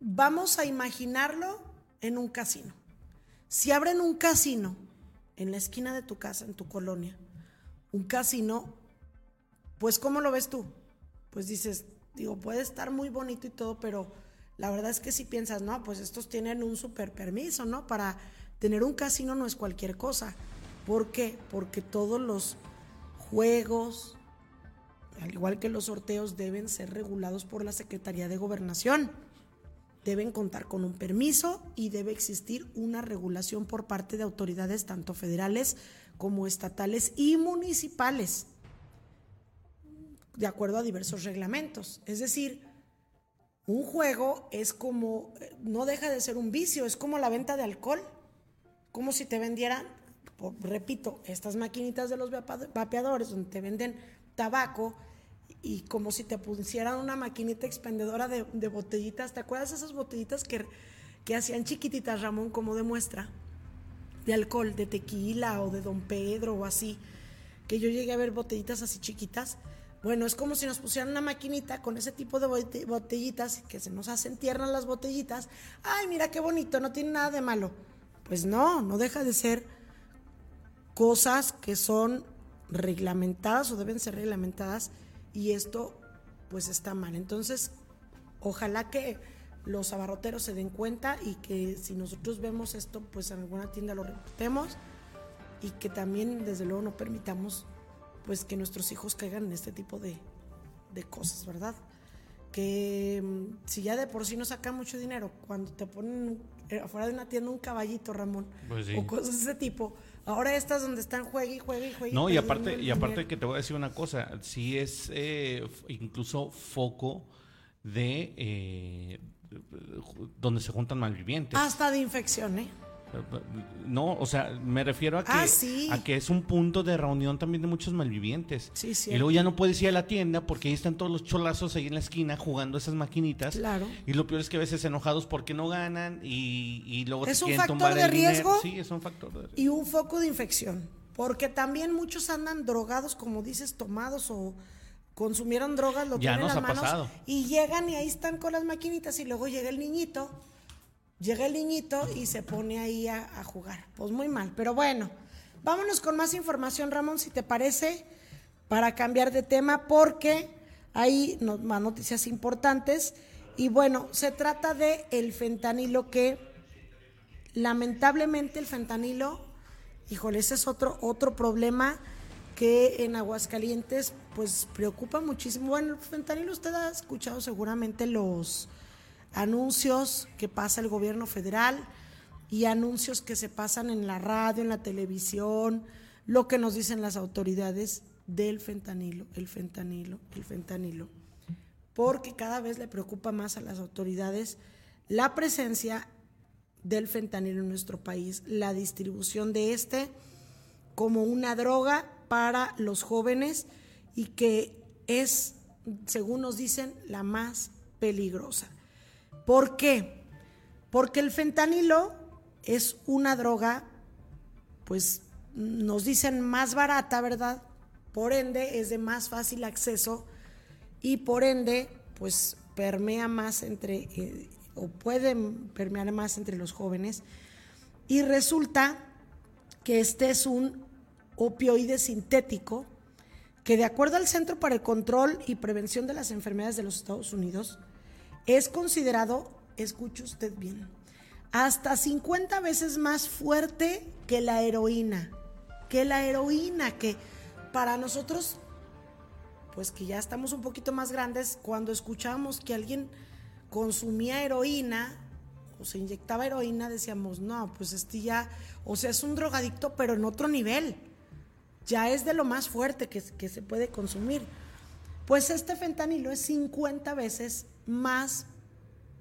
vamos a imaginarlo en un casino. Si abren un casino en la esquina de tu casa, en tu colonia, un casino, pues ¿cómo lo ves tú? Pues dices, digo, puede estar muy bonito y todo, pero la verdad es que si piensas, no, pues estos tienen un super permiso, ¿no? Para tener un casino no es cualquier cosa. ¿Por qué? Porque todos los juegos, al igual que los sorteos, deben ser regulados por la Secretaría de Gobernación. Deben contar con un permiso y debe existir una regulación por parte de autoridades tanto federales como estatales y municipales, de acuerdo a diversos reglamentos. Es decir, un juego es como, eh, no deja de ser un vicio, es como la venta de alcohol, como si te vendieran, repito, estas maquinitas de los vapeadores donde te venden tabaco y como si te pusieran una maquinita expendedora de, botellitas. ¿Te acuerdas esas botellitas que, que hacían chiquititas, Ramón, como de muestra? De alcohol, de tequila o de Don Pedro o así. Que yo llegué a ver botellitas así chiquitas. Bueno, es como si nos pusieran una maquinita con ese tipo de bote- botellitas que se nos hacen tiernas las botellitas. Ay, mira qué bonito, no tiene nada de malo. Pues no, no deja de ser cosas que son reglamentadas o deben ser reglamentadas y esto pues está mal. Entonces, ojalá que los abarroteros se den cuenta y que si nosotros vemos esto pues en alguna tienda lo reportemos y que también desde luego no permitamos pues que nuestros hijos caigan en este tipo de, de cosas, ¿verdad? Que mm, si ya de por sí no sacan mucho dinero, cuando te ponen eh, afuera de una tienda un caballito, Ramón, Pues sí. o cosas de ese tipo, ahora estas donde están juegue y juegue y juegue. No, y aparte, y aparte que te voy a decir una cosa, sí es eh, incluso foco de eh, donde se juntan malvivientes. Hasta de infección, ¿eh? No, o sea, me refiero a que, Ah, sí. a que es un punto de reunión también de muchos malvivientes. Sí, y luego ya no puedes ir a la tienda porque ahí están todos los cholazos ahí en la esquina jugando esas maquinitas. Claro. Y lo peor es que a veces enojados porque no ganan y, y luego ¿Es te quieren tumbar el dinero. riesgo? Sí, es un factor de riesgo. y un foco de infección. Porque también muchos andan drogados, como dices, tomados o consumieron drogas, lo Ya tienen en nos las ha manos pasado. y llegan y ahí están con las maquinitas y luego llega el niñito, llega el niñito y se pone ahí a, jugar. Pues muy mal, pero bueno, vámonos con más información, Ramón, si te parece, para cambiar de tema, porque hay más noticias importantes. Y bueno, se trata de el fentanilo que lamentablemente el fentanilo, híjole, ese es otro, otro problema que en Aguascalientes pues preocupa muchísimo. Bueno, el fentanilo usted ha escuchado seguramente los anuncios que pasa el gobierno federal y anuncios que se pasan en la radio, en la televisión, lo que nos dicen las autoridades del fentanilo, el fentanilo, el fentanilo porque cada vez le preocupa más a las autoridades la presencia del fentanilo en nuestro país, la distribución de este como una droga para los jóvenes y que es, según nos dicen, la más peligrosa. ¿Por qué? Porque el fentanilo es una droga, pues nos dicen más barata, ¿verdad? Por ende, es de más fácil acceso y por ende, pues permea más entre, eh, o puede permear más entre los jóvenes. Y resulta que este es un opioide sintético que de acuerdo al Centro para el Control y Prevención de las Enfermedades de los Estados Unidos, es considerado, escuche usted bien, hasta 50 veces más fuerte que la heroína, que la heroína, que para nosotros pues que ya estamos un poquito más grandes, cuando escuchábamos que alguien consumía heroína o se inyectaba heroína, decíamos, no, pues este ya, o sea, es un drogadicto, pero en otro nivel. Ya es de lo más fuerte que, que se puede consumir. Pues este fentanilo es 50 veces más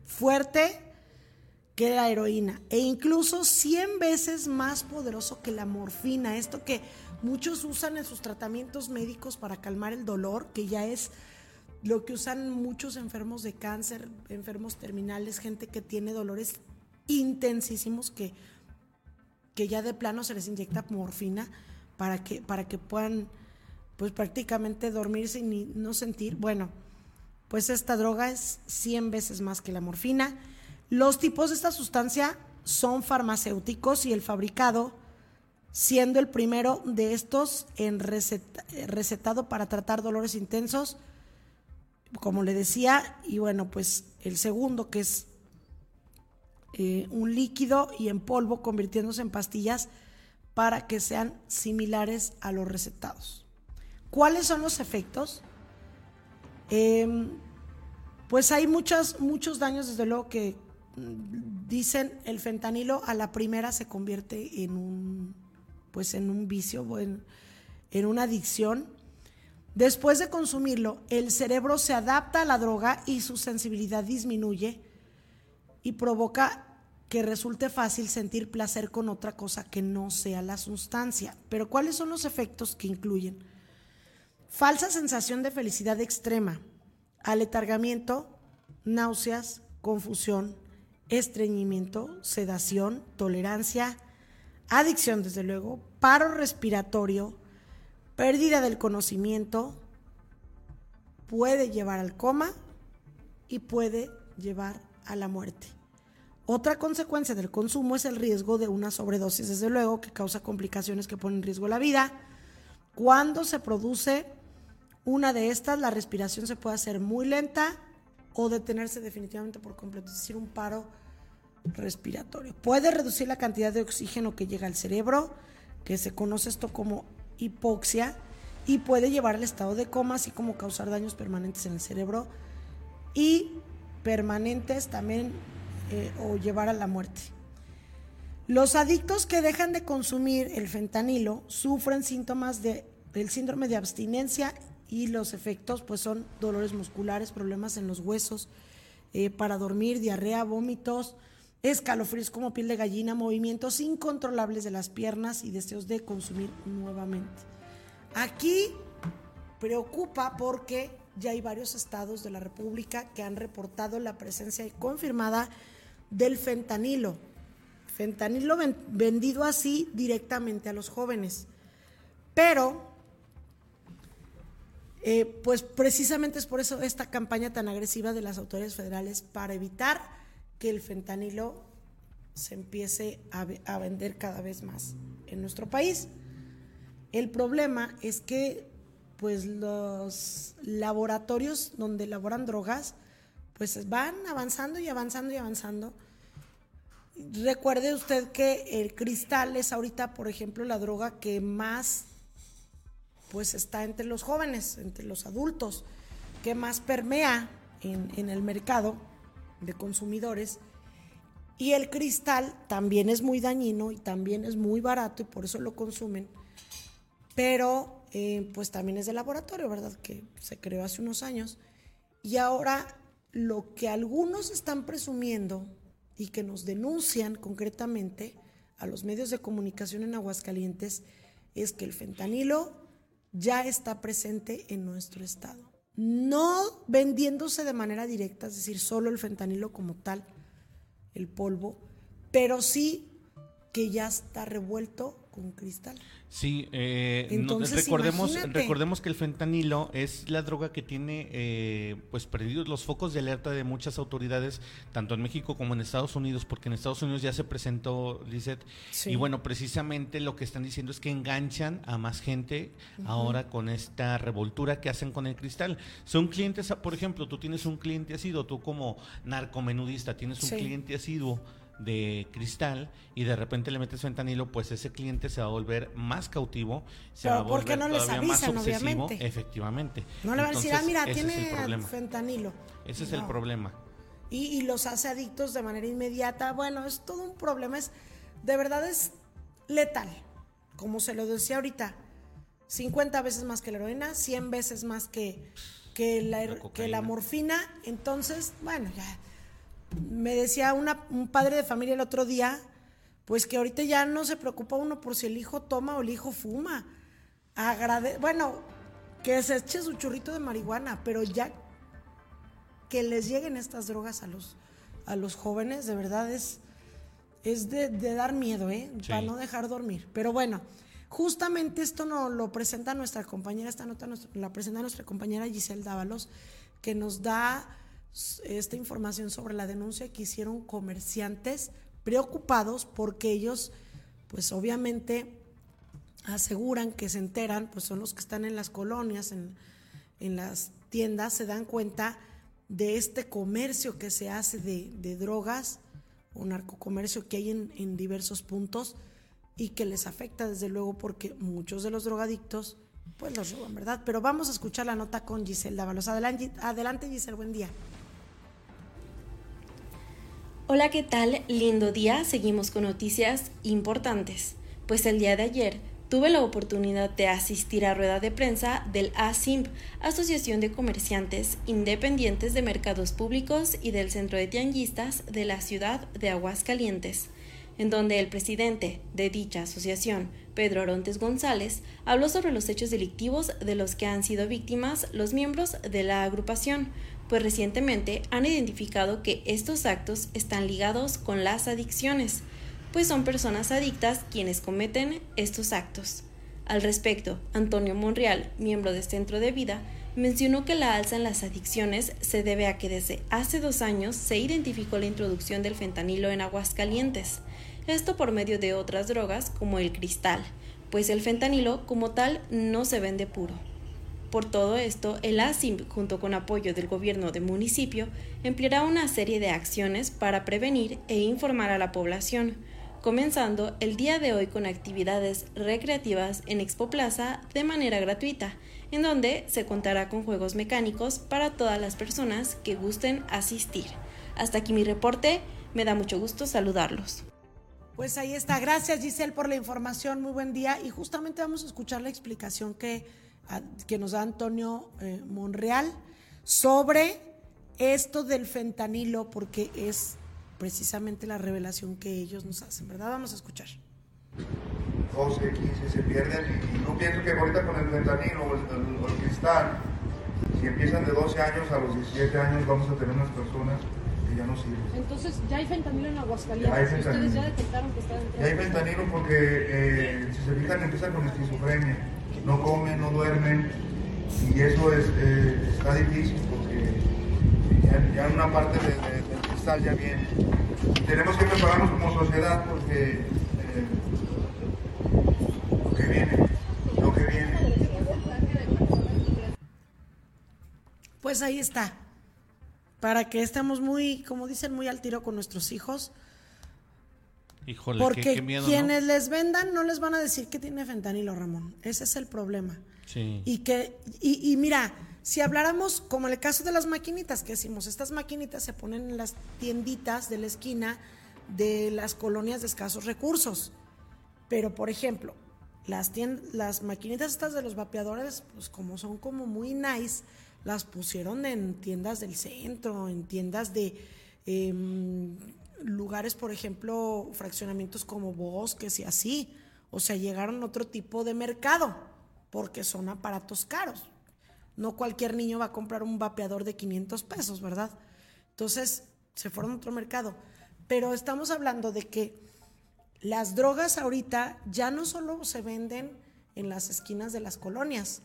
fuerte que la heroína e incluso 100 veces más poderoso que la morfina, esto que muchos usan en sus tratamientos médicos para calmar el dolor, que ya es lo que usan muchos enfermos de cáncer, enfermos terminales, gente que tiene dolores intensísimos que, que ya de plano se les inyecta morfina para que, para que puedan pues prácticamente dormir sin no sentir. Bueno, pues esta droga es 100 veces más que la morfina. Los tipos de esta sustancia son farmacéuticos y el fabricado siendo el primero de estos en recetado para tratar dolores intensos, como le decía, y bueno, pues el segundo que es eh, un líquido y en polvo convirtiéndose en pastillas para que sean similares a los recetados. ¿Cuáles son los efectos? Em, pues hay muchos, daños, desde luego, que mm, dicen el fentanilo a la primera se convierte en un, pues en un vicio, en una adicción Después de consumirlo, el cerebro se adapta a la droga y su sensibilidad disminuye y provoca que resulte fácil sentir placer con otra cosa que no sea la sustancia. Pero ¿cuáles son los efectos que incluyen? Falsa sensación de felicidad extrema, aletargamiento, náuseas, confusión, estreñimiento, sedación, tolerancia, adicción desde luego, paro respiratorio, pérdida del conocimiento, puede llevar al coma y puede llevar a la muerte. Otra consecuencia del consumo es el riesgo de una sobredosis, desde luego, que causa complicaciones que ponen en riesgo la vida. Cuando se produce una de estas, la respiración se puede hacer muy lenta o detenerse definitivamente por completo, es decir, un paro respiratorio. Puede reducir la cantidad de oxígeno que llega al cerebro, que se conoce esto como hipoxia y puede llevar al estado de coma, así como causar daños permanentes en el cerebro y permanentes también eh, o llevar a la muerte. Los adictos que dejan de consumir el fentanilo sufren síntomas de, del síndrome de abstinencia y los efectos pues son dolores musculares, problemas en los huesos, eh, para dormir, diarrea, vómitos, escalofríos como piel de gallina, movimientos incontrolables de las piernas y deseos de consumir nuevamente. Aquí preocupa porque ya hay varios estados de la República que han reportado la presencia confirmada del fentanilo. Fentanilo vendido así directamente a los jóvenes. Pero, eh, pues precisamente es por eso esta campaña tan agresiva de las autoridades federales para evitar que el fentanilo se empiece a, vender cada vez más en nuestro país. El problema es que pues los laboratorios donde elaboran drogas pues van avanzando y avanzando y avanzando. Recuerde usted que el cristal es ahorita, por ejemplo, la droga que más pues está entre los jóvenes, entre los adultos, que más permea en, el mercado de consumidores. Y el cristal también es muy dañino y también es muy barato y por eso lo consumen. Pero eh, pues también es de laboratorio, ¿verdad? Que se creó hace unos años. Y ahora lo que algunos están presumiendo y que nos denuncian concretamente a los medios de comunicación en Aguascalientes es que el fentanilo ya está presente en nuestro estado. No vendiéndose de manera directa, es decir, solo el fentanilo como tal, el polvo, pero sí que ya está revuelto con cristal. Sí, eh, recordemos, recordemos que el fentanilo es la droga que tiene eh, pues perdidos los focos de alerta de muchas autoridades, tanto en México como en Estados Unidos, porque en Estados Unidos ya se presentó, Lizeth, y bueno, precisamente lo que están diciendo es que enganchan a más gente ahora con esta revoltura que hacen con el cristal. Son clientes, por ejemplo, tú tienes un cliente asiduo, tú como narcomenudista tienes un cliente asiduo de cristal y de repente le metes fentanilo, pues ese cliente se va a volver más cautivo, se va a volver no todavía más obsesivo, efectivamente. No le van a decir, ah, mira, tiene fentanilo. Ese es el problema. Y, y, los hace adictos de manera inmediata. Bueno, es todo un problema, es de verdad es letal. Como se lo decía ahorita, 50 veces más que la heroína, 100 veces más que, que, la, que la morfina. Entonces, bueno, ya me decía un padre de familia el otro día, pues que ahorita ya no se preocupa uno por si el hijo toma o el hijo fuma. Agrade bueno, que se eche su churrito de marihuana, pero ya que les lleguen estas drogas a los, a los jóvenes, de verdad es, es de, de dar miedo, ¿eh? Sí. Para no dejar dormir. Pero bueno, justamente esto no, lo presenta nuestra compañera, esta nota nos- la presenta nuestra compañera Giselle Dávalos, que nos da esta información sobre la denuncia que hicieron comerciantes preocupados porque ellos, pues obviamente, aseguran que se enteran, pues son los que están en las colonias, en, en las tiendas, se dan cuenta de este comercio que se hace de, de drogas o narcocomercio que hay en, en diversos puntos y que les afecta desde luego porque muchos de los drogadictos pues los roban, ¿verdad? Pero vamos a escuchar la nota con Giselle Dávalos. Adelante, adelante Giselle, buen día. Hola, ¿qué tal? Lindo día. Seguimos con noticias importantes. Pues el día de ayer tuve la oportunidad de asistir a rueda de prensa del ASIMP, Asociación de Comerciantes Independientes de Mercados Públicos y del Centro de Tianguistas de la ciudad de Aguascalientes, en donde el presidente de dicha asociación, Pedro Arontes González, habló sobre los hechos delictivos de los que han sido víctimas los miembros de la agrupación, pues recientemente han identificado que estos actos están ligados con las adicciones, pues son personas adictas quienes cometen estos actos. Al respecto, Antonio Monreal, miembro de Centro de Vida, mencionó que la alza en las adicciones se debe a que desde hace dos años se identificó la introducción del fentanilo en Aguascalientes, esto por medio de otras drogas como el cristal, pues el fentanilo como tal no se vende puro. Por todo esto, el ASIM, junto con apoyo del gobierno del municipio, empleará una serie de acciones para prevenir e informar a la población, comenzando el día de hoy con actividades recreativas en Expo Plaza de manera gratuita, en donde se contará con juegos mecánicos para todas las personas que gusten asistir. Hasta aquí mi reporte, me da mucho gusto saludarlos. Pues ahí está. Gracias Giselle por la información. Muy buen día. Y justamente vamos a escuchar la explicación que, que nos da Antonio eh, Monreal sobre esto del fentanilo, porque es precisamente la revelación que ellos nos hacen, ¿verdad? Vamos a escuchar. 12, 15 se pierden y, no pienso que ahorita con el fentanilo o el, el- el cristal, si empiezan de 12 años a los 17 años vamos a tener unas personas que ya no sirven. Entonces, ya hay fentanilo en Aguascalientes. Ya hay Ustedes fentanilo. ya detectaron que está dentro. Y hay fentanilo porque eh, si se fijan empiezan con esquizofrenia, no comen, no duermen y eso es, eh, está difícil porque ya, una parte de- de- del cristal ya viene. Tenemos que prepararnos como sociedad porque eh, lo que viene, lo que viene. Pues ahí está. Para que estemos muy, como dicen, muy al tiro con nuestros hijos. Híjole, Porque qué, qué miedo, ¿no? quienes les vendan no les van a decir que tiene fentanilo, Ramón. Ese es el problema. Sí. Y que, y, y mira, si habláramos como en el caso de las maquinitas que decimos, estas maquinitas se ponen en las tienditas de la esquina de las colonias de escasos recursos. Pero, por ejemplo, las, las maquinitas estas de los vapeadores, pues como son como muy nice, las pusieron en tiendas del centro, en tiendas de em, lugares, por ejemplo, fraccionamientos como bosques y así. O sea, llegaron a otro tipo de mercado, porque son aparatos caros. No cualquier niño va a comprar un vapeador de 500 pesos, ¿verdad? Entonces, se fueron a otro mercado. Pero estamos hablando de que las drogas ahorita ya no solo se venden en las esquinas de las colonias,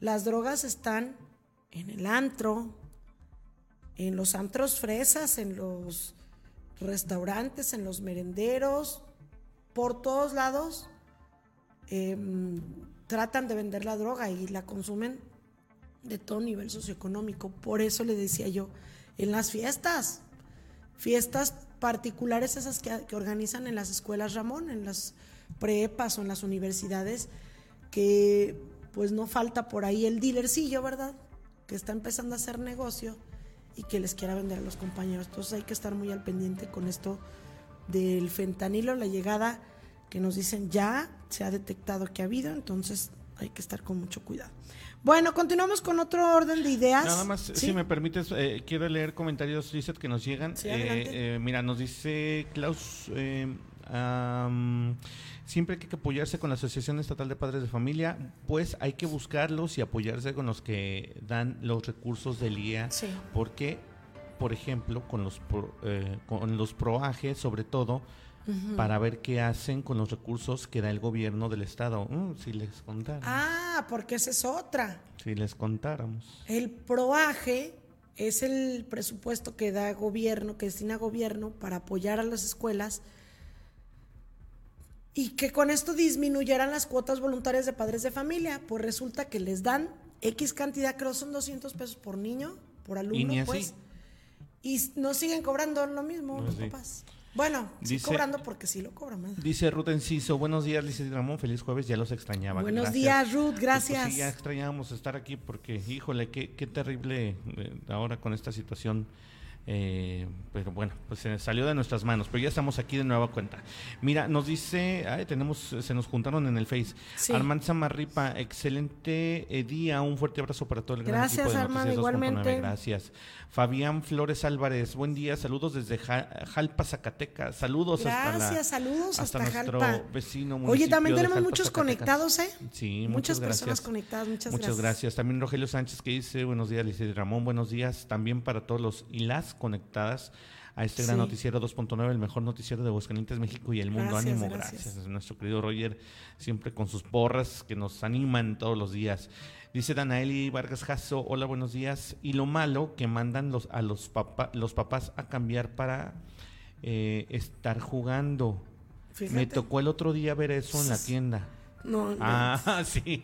las drogas están en el antro, en los antros fresas, en los restaurantes, en los merenderos, por todos lados em, tratan de vender la droga y la consumen de todo nivel socioeconómico. Por eso le decía yo, en las fiestas, fiestas particulares esas que, que organizan en las escuelas Ramón, en las prepas o en las universidades, que pues no falta por ahí el dealercillo, ¿verdad? Que está empezando a hacer negocio y que les quiera vender a los compañeros. Entonces hay que estar muy al pendiente con esto del fentanilo, la llegada que nos dicen ya se ha detectado que ha habido, entonces hay que estar con mucho cuidado. Bueno, continuamos con otro orden de ideas. Nada más, ¿Sí? si me permites, eh, quiero leer comentarios, Lizeth, que nos llegan. Sí, Eh, eh, mira, nos dice Klaus, eh, siempre hay que apoyarse con la Asociación Estatal de Padres de Familia, pues hay que buscarlos y apoyarse con los que dan los recursos del IEA, Sí. porque por ejemplo, con los pro- eh, con los proajes, sobre todo, para ver qué hacen con los recursos que da el gobierno del estado. Mm, si les contara, Ah, porque esa es otra. si les contáramos. El proaje es el presupuesto que da gobierno, que destina gobierno para apoyar a las escuelas y que con esto disminuyeran las cuotas voluntarias de padres de familia. Pues resulta que les dan X cantidad, creo son 200 pesos por niño, por alumno, Y pues. Y no siguen cobrando lo mismo No, los sí. papás. Bueno, sí cobrando porque sí lo cobran. ¿verdad? Dice Ruth Enciso, buenos días, Lice Ramón, feliz jueves, ya los extrañaba. Buenos Gracias. días, Ruth, Pues, pues, gracias. sí, ya extrañábamos estar aquí porque, híjole, qué, qué terrible eh, ahora con esta situación. Eh, pero bueno, pues se salió de nuestras manos, pero ya estamos aquí de nueva cuenta. Mira, nos dice, ay, tenemos, se nos juntaron en el Face. Sí. Armand Samarripa, excelente eh, día, un fuerte abrazo para todo el gran Gracias, equipo de Armand, Noticias 2.9, igualmente. Gracias. Fabián Flores Álvarez, buen día, saludos desde Ja- Jalpa, Zacatecas. Saludos hasta la- Gracias, saludos hasta, nuestro Jalpa. vecino Oye, también tenemos Jalpa, muchos Zacatecas. conectados, ¿eh? Sí, Muchas muchas personas conectadas, muchas, Muchas gracias. También Rogelio Sánchez que dice buenos días, Lice Ramón, buenos días también para todos los y conectadas a este gran Sí. noticiero 2.9, el mejor noticiero de Aguascalientes, México y el mundo. Gracias, Ánimo, gracias. gracias. Nuestro querido Roger, siempre con sus porras que nos animan todos los días. Dice Danaeli Vargas Jasso, hola, buenos días. Y lo malo que mandan los, a los, papá, los papás a cambiar para eh, estar jugando. Me tocó el otro día ver eso en la tienda. No, no. Ah, sí.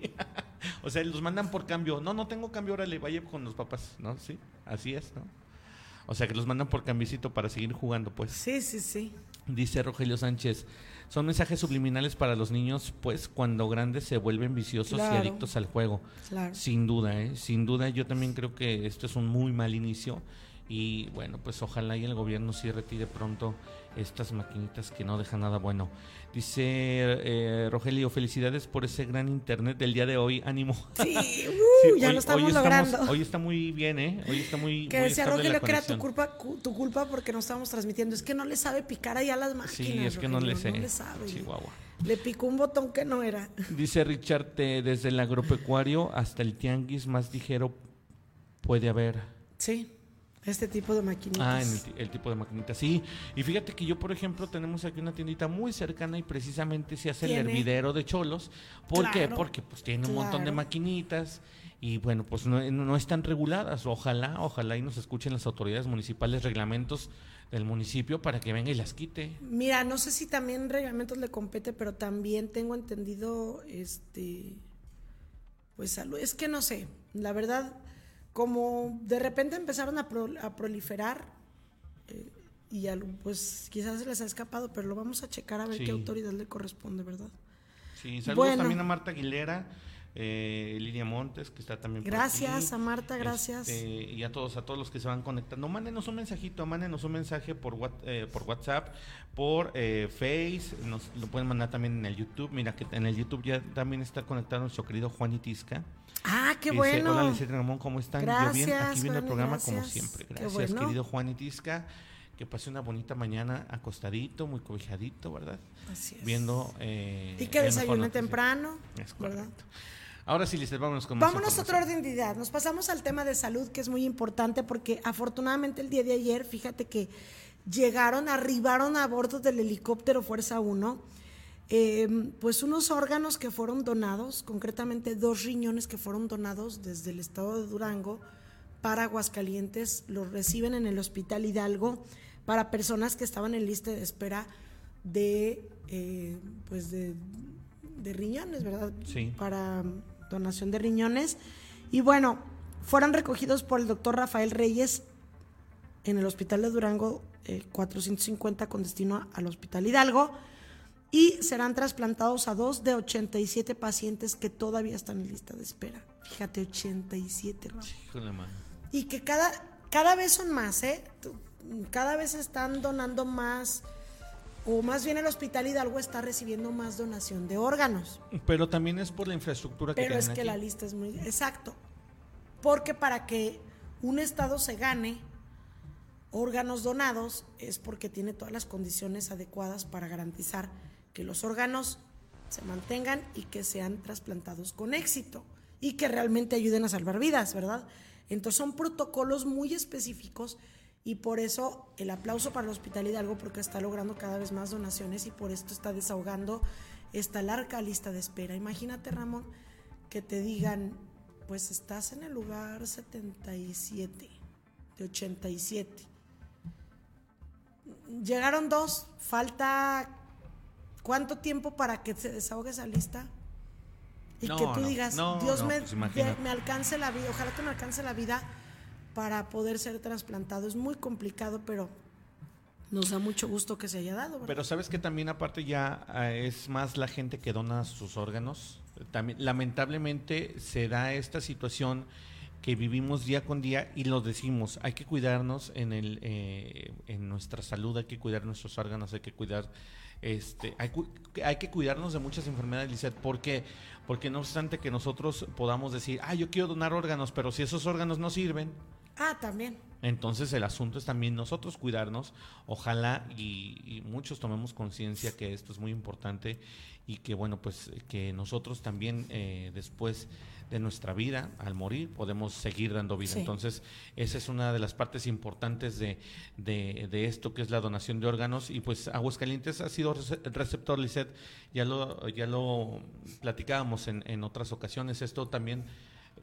o sea, los mandan por cambio. No, no tengo cambio, órale, vaya con los papás, ¿no? Sí, así es, ¿no? O sea, que los mandan por cambiecito para seguir jugando, pues. Sí, sí, sí. Dice Rogelio Sánchez, son mensajes subliminales para los niños, pues cuando grandes se vuelven viciosos y adictos al juego. Claro. Sin duda, ¿eh? Sin duda, yo también creo que esto es un muy mal inicio. Y bueno, pues ojalá y el gobierno sí retire pronto estas maquinitas que no dejan nada bueno. Dice eh, Rogelio, felicidades por ese gran internet del día de hoy. Ánimo. Sí, uh, Sí, ya hoy- lo estamos hoy logrando. Hoy está muy bien, ¿eh? Hoy está muy. que muy decía la Rogelio que era tu culpa, cu- tu culpa porque no estábamos transmitiendo. Es que no le sabe picar allá las máquinas. Sí, es que no le sé. No le sabe. Chihuahua. Le picó un botón que no era. Dice Richard, eh, desde el agropecuario hasta el tianguis más ligero puede haber. Sí, este tipo de maquinitas. Ah, en el, ti- el tipo de maquinita, sí. Y fíjate que yo, por ejemplo, tenemos aquí una tiendita muy cercana y precisamente se hace el hervidero de cholos. ¿Por qué? Porque pues tiene un montón de maquinitas y bueno, pues no, no están reguladas. Ojalá, ojalá y nos escuchen las autoridades municipales, reglamentos del municipio para que venga y las quite. Mira, no sé si también reglamentos le compete, pero también tengo entendido, este, pues salud. Es que no sé, la verdad, como de repente empezaron a, pro- a proliferar eh, y pues quizás se les ha escapado, pero lo vamos a checar a ver Sí. qué autoridad le corresponde, ¿verdad? Sí, saludos Bueno. también a Marta Aguilera, eh, Lidia Montes, que está también por Gracias aquí. a Marta, gracias. Este, y a todos, a todos los que se van conectando. Mándenos un mensajito, mándenos un mensaje por, What- eh, por WhatsApp, por eh, Face, nos lo pueden mandar también en el YouTube. Mira que en el YouTube ya también está conectado nuestro querido Juan Itisca. Ah, qué Dice, bueno. Hola, Lisette Ramón, ¿cómo están? Yo bien, Gracias, aquí viendo el programa como gracias. siempre. Gracias, bueno. querido Juan Itisca. Que pase una bonita mañana acostadito, muy cobijadito, ¿verdad? Así es. Viendo. eh, y que desayune temprano, Es ¿verdad? Ahora sí, Lisette, vámonos con más Vámonos a otro información. orden de ideas. Nos pasamos al tema de salud, que es muy importante, porque afortunadamente el día de ayer, fíjate que llegaron, arribaron a bordo del helicóptero Fuerza 1, eh, pues unos órganos que fueron donados, concretamente dos riñones que fueron donados desde el estado de Durango para Aguascalientes, los reciben en el Hospital Hidalgo para personas que estaban en lista de espera de, eh, pues de, de riñones, ¿verdad? Sí. Para donación de riñones. Y bueno, fueron recogidos por el doctor Rafael Reyes en el Hospital de Durango eh, 450 con destino al Hospital Hidalgo y serán trasplantados a dos de 87 pacientes que todavía están en lista de espera. Fíjate, 87, Rafa. Híjole, mano. Y que cada, cada vez son más, ¿eh? Cada vez están donando más, o más bien el Hospital Hidalgo está recibiendo más donación de órganos. Pero también es por la infraestructura que Pero es que aquí. la lista es muy... Exacto. Porque para que un Estado se gane órganos donados es porque tiene todas las condiciones adecuadas para garantizar que los órganos se mantengan y que sean trasplantados con éxito y que realmente ayuden a salvar vidas, ¿verdad? Entonces son protocolos muy específicos Y por eso el aplauso para el Hospital Hidalgo porque está logrando cada vez más donaciones y por esto está desahogando esta larga lista de espera. Imagínate, Ramón, que te digan, pues estás en el lugar 77 de 87. Llegaron dos, falta cuánto tiempo para que se desahogue esa lista y No, que tú no, digas, no, Dios me, pues imagínate. me alcance la vida, ojalá que me alcance la vida para poder ser trasplantado. Es muy complicado, pero nos da mucho gusto que se haya dado. ¿verdad? Pero sabes que también aparte ya eh, es más la gente que dona sus órganos. También, lamentablemente se da esta situación que vivimos día con día y lo decimos, hay que cuidarnos en el eh, en nuestra salud, hay que cuidar nuestros órganos, hay que cuidar este hay, hay que cuidarnos de muchas enfermedades, Lizeth, porque porque no obstante que nosotros podamos decir, "Ah, yo quiero donar órganos", pero si esos órganos no sirven, ah, también. entonces el asunto es también nosotros cuidarnos, ojalá y, y muchos tomemos conciencia que esto es muy importante y que bueno, pues que nosotros también eh, después de nuestra vida, al morir, podemos seguir dando vida. Sí. Entonces, esa es una de las partes importantes de, de, de esto que es la donación de órganos y pues Aguascalientes ha sido rece- receptor, Lisset, ya lo, ya lo platicábamos en, en otras ocasiones, esto también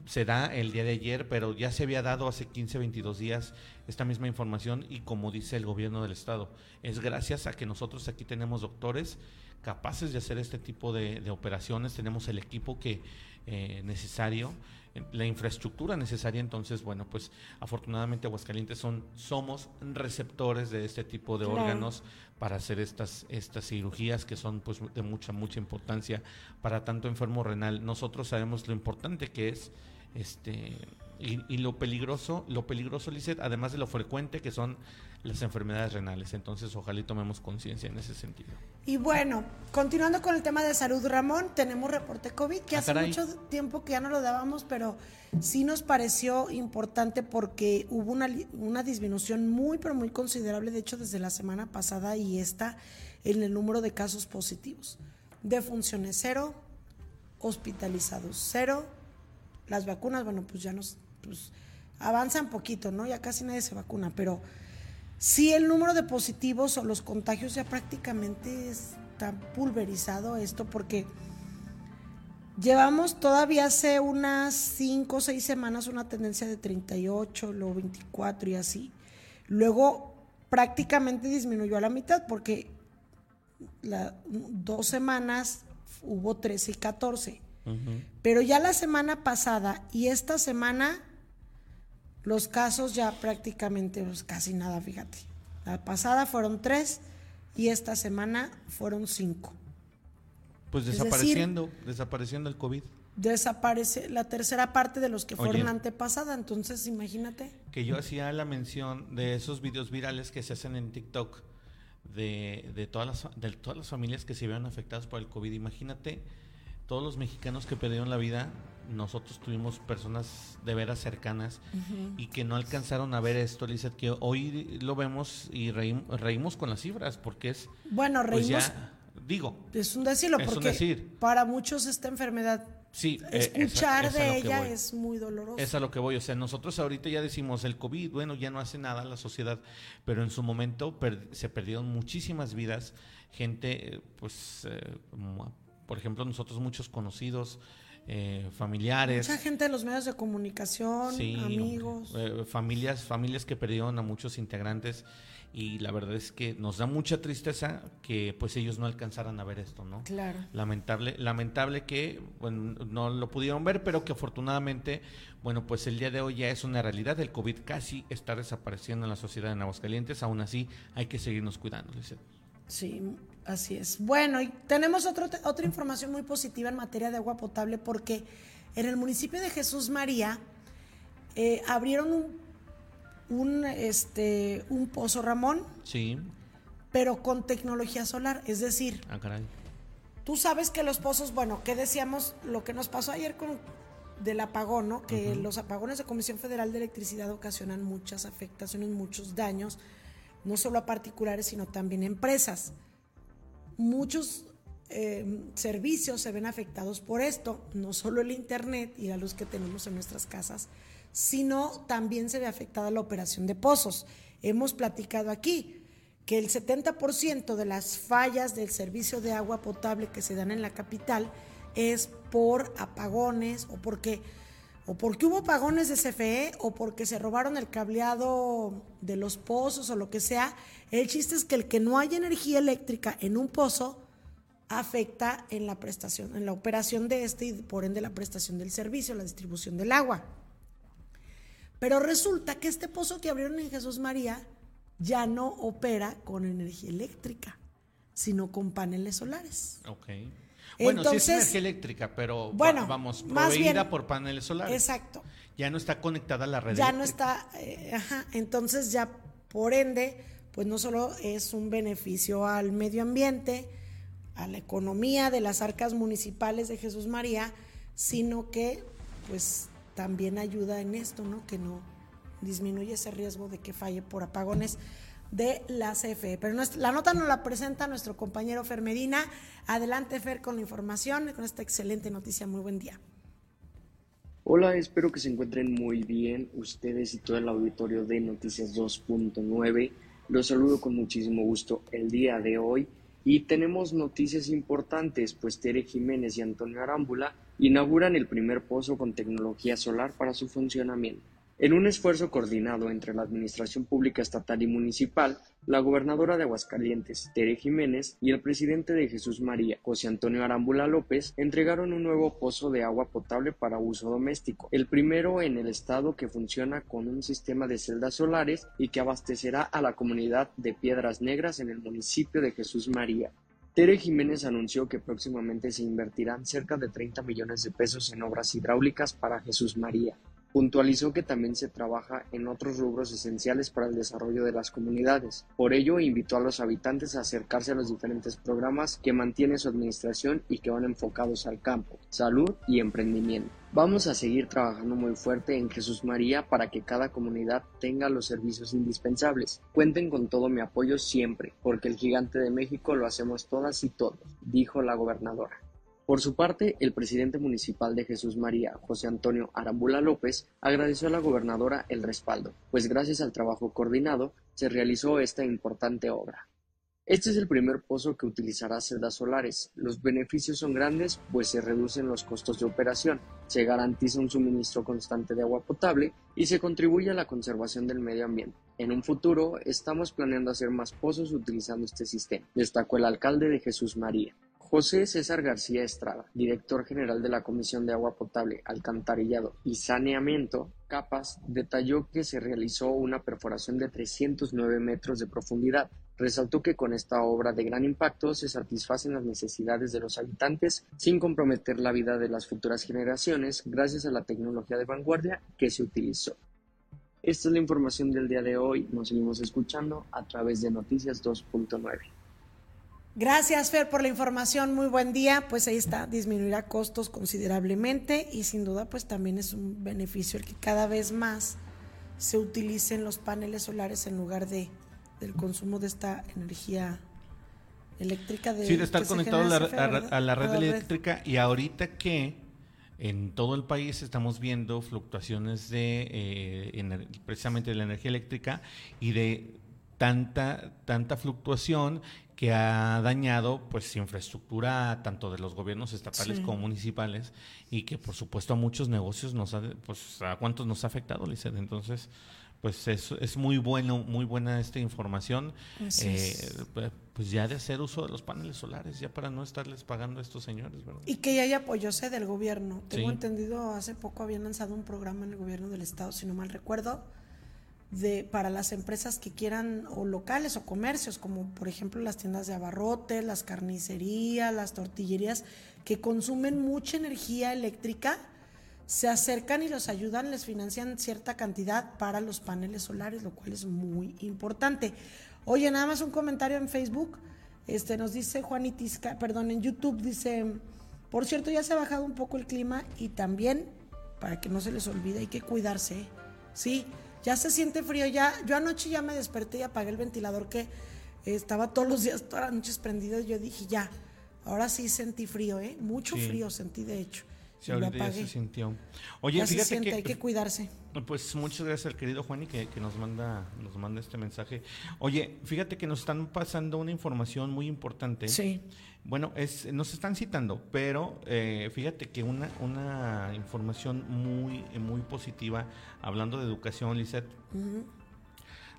se da el día de ayer, pero ya se había dado hace 15, 22 días esta misma información y como dice el gobierno del estado, es gracias a que nosotros aquí tenemos doctores capaces de hacer este tipo de, operaciones, tenemos el equipo que eh, necesario, la infraestructura necesaria, entonces bueno, pues afortunadamente Aguascalientes son, somos receptores de este tipo de Claro. órganos para hacer estas, estas cirugías que son pues de mucha, mucha importancia para tanto enfermo renal. Nosotros sabemos lo importante que es este y, y lo peligroso, lo peligroso, Lizeth, además de lo frecuente que son las enfermedades renales. Entonces, ojalá y tomemos conciencia en ese sentido. Y bueno, continuando con el tema de salud, Ramón, tenemos reporte COVID, que Ah, hace caray. mucho tiempo que ya no lo dábamos, pero sí nos pareció importante porque hubo una, una disminución muy, pero muy considerable, de hecho, desde la semana pasada y esta, en el número de casos positivos. Defunciones cero, hospitalizados cero, las vacunas, bueno, pues ya nos pues, avanzan poquito, ¿no? Ya casi nadie se vacuna, pero sí el número de positivos o los contagios ya prácticamente está pulverizado esto porque llevamos todavía hace unas 5 o 6 semanas una tendencia de 38, luego 24 y así. Luego prácticamente disminuyó a la mitad porque la, dos semanas hubo 13 y 14. Pero ya la semana pasada y esta semana los casos ya prácticamente pues, casi nada, fíjate. La pasada fueron tres y esta semana fueron cinco. Pues decir- desapareciendo, desapareciendo el COVID. Desaparece la tercera parte de los que fueron Oye. la antepasada, entonces imagínate. que yo hacía la mención de esos videos virales que se hacen en TikTok de, de, todas, las, de todas las familias que se vieron afectadas por el COVID. Imagínate todos los mexicanos que perdieron la vida. Nosotros tuvimos personas de veras cercanas y que no alcanzaron a ver esto, Lizeth, que hoy lo vemos y reím- reímos con las cifras porque es, Bueno, pues reímos, ya, digo, es un decirlo, es un porque decir. para muchos esta enfermedad, sí, eh, esa- escuchar de ella voy. es muy doloroso. Es a lo que voy. O sea, nosotros ahorita ya decimos el COVID, bueno, ya no hace nada la sociedad, pero en su momento per- se perdieron muchísimas vidas, gente, eh, pues, eh, por ejemplo, nosotros muchos conocidos, eh, familiares. Mucha gente de los medios de comunicación, Sí, amigos. eh, familias, familias que perdieron a muchos integrantes y la verdad es que nos da mucha tristeza que pues ellos no alcanzaran a ver esto, ¿no? Claro. Lamentable, lamentable que bueno, no lo pudieron ver, pero que afortunadamente, bueno, pues el día de hoy ya es una realidad. El COVID casi está desapareciendo en la sociedad en Aguascalientes. Aún así, hay que seguirnos cuidando. Lizeth. Sí, así es. Bueno, y tenemos otro, otra información muy positiva en materia de agua potable porque en el municipio de Jesús María eh, abrieron un, un, este, un pozo Ramón, Sí, pero con tecnología solar. Es decir, ah, caray. tú sabes que los pozos, bueno, ¿qué decíamos? Lo que nos pasó ayer con del apagón, ¿no? Que los apagones de Comisión Federal de Electricidad ocasionan muchas afectaciones, muchos daños, no solo a particulares, sino también a empresas. Muchos eh, servicios se ven afectados por esto, no solo el Internet y la luz que tenemos en nuestras casas, sino también se ve afectada la operación de pozos. Hemos platicado aquí que el 70% de las fallas del servicio de agua potable que se dan en la capital es por apagones o porque o porque hubo apagones de CFE o porque se robaron el cableado de los pozos o lo que sea. El chiste es que el que no haya energía eléctrica en un pozo afecta en la prestación, en la operación de este y por ende la prestación del servicio, la distribución del agua. Pero resulta que este pozo que abrieron en Jesús María ya no opera con energía eléctrica, sino con paneles solares. Ok. Bueno, sí es Entonces- energía eléctrica, pero Bueno, vamos, más proveída bien- por paneles solares. Exacto. Ya no está conectada a la red ya no está, eh, ajá, entonces ya por ende, pues no solo es un beneficio al medio ambiente, a la economía de las arcas municipales de Jesús María, sino que pues también ayuda en esto, ¿no? Que no disminuye ese riesgo de que falle por apagones de la CFE. Pero la nota nos la presenta nuestro compañero Fer Medina. Adelante Fer con la información, con esta excelente noticia. Muy buen día. Hola, espero que se encuentren muy bien ustedes y todo el auditorio de Noticias 2.9. Los saludo con muchísimo gusto el día de hoy y tenemos noticias importantes, pues Tere Jiménez y Antonio Arámbula inauguran el primer pozo con tecnología solar para su funcionamiento. En un esfuerzo coordinado entre la Administración Pública Estatal y Municipal, la gobernadora de Aguascalientes, Tere Jiménez, y el presidente de Jesús María, José Antonio Arámbula López, entregaron un nuevo pozo de agua potable para uso doméstico, el primero en el estado que funciona con un sistema de celdas solares y que abastecerá a la comunidad de Piedras Negras en el municipio de Jesús María. Tere Jiménez anunció que próximamente se invertirán cerca de 30 millones de pesos en obras hidráulicas para Jesús María. Puntualizó que también se trabaja en otros rubros esenciales para el desarrollo de las comunidades. Por ello, invitó a los habitantes a acercarse a los diferentes programas que mantiene su administración y que van enfocados al campo, salud y emprendimiento. Vamos a seguir trabajando muy fuerte en Jesús María para que cada comunidad tenga los servicios indispensables. Cuenten con todo mi apoyo siempre, porque el gigante de México lo hacemos todas y todos, dijo la gobernadora. Por su parte, el presidente municipal de Jesús María, José Antonio Arambula López, agradeció a la gobernadora el respaldo, pues gracias al trabajo coordinado se realizó esta importante obra. Este es el primer pozo que utilizará celdas solares. Los beneficios son grandes, pues se reducen los costos de operación, se garantiza un suministro constante de agua potable y se contribuye a la conservación del medio ambiente. En un futuro, estamos planeando hacer más pozos utilizando este sistema, destacó el alcalde de Jesús María. José César García Estrada, director general de la Comisión de Agua Potable, Alcantarillado y Saneamiento, CAPAS, detalló que se realizó una perforación de 309 metros de profundidad. Resaltó que con esta obra de gran impacto se satisfacen las necesidades de los habitantes sin comprometer la vida de las futuras generaciones gracias a la tecnología de vanguardia que se utilizó. Esta es la información del día de hoy. Nos seguimos escuchando a través de Noticias 2.9. Gracias, Fer, por la información. Muy buen día. Pues ahí está, disminuirá costos considerablemente y sin duda, pues también es un beneficio el que cada vez más se utilicen los paneles solares en lugar de del consumo de esta energía eléctrica. De, Sí, de estar conectado a la, red A la red. eléctrica y ahorita que en todo el país estamos viendo fluctuaciones de eh, precisamente de la energía eléctrica y de tanta tanta fluctuación que ha dañado pues infraestructura tanto de los gobiernos estatales Sí. como municipales y que por supuesto a muchos negocios nos ha pues a cuántos nos ha afectado Lizeth entonces pues es, es muy bueno muy buena esta información eh, es. pues- pues ya de hacer uso de los paneles solares, ya para no estarles pagando a estos señores, ¿verdad? Y que ya hay apoyo sé, del gobierno. Tengo Sí. entendido, hace poco habían lanzado un programa en el gobierno del estado, si no mal recuerdo, para las empresas que quieran, o locales o comercios, como por ejemplo las tiendas de abarrotes, las carnicerías, las tortillerías, que consumen mucha energía eléctrica, se acercan y los ayudan, les financian cierta cantidad para los paneles solares, lo cual es muy importante. Oye, nada más un comentario en Facebook. Este nos dice Juanitisca, perdón, en YouTube dice, por cierto, ya se ha bajado un poco el clima y también, para que no se les olvide, hay que cuidarse. Sí, ya se siente frío, ya, yo anoche ya me desperté y apagué el ventilador que estaba todos los días, todas las noches prendido, y yo dije, ya, Ahora sí sentí frío, ¿eh? Mucho Sí. frío sentí, de hecho. Sí, Y ahorita ya se sintió. Oye, Ya se fíjate siente, que, hay que cuidarse. Pues muchas gracias al querido Juani que, que nos manda nos manda este mensaje. Oye, fíjate que nos están pasando una información muy importante. Sí. Bueno, es, nos están citando, pero eh, fíjate que una, una información muy, muy positiva, hablando de educación, Lizeth,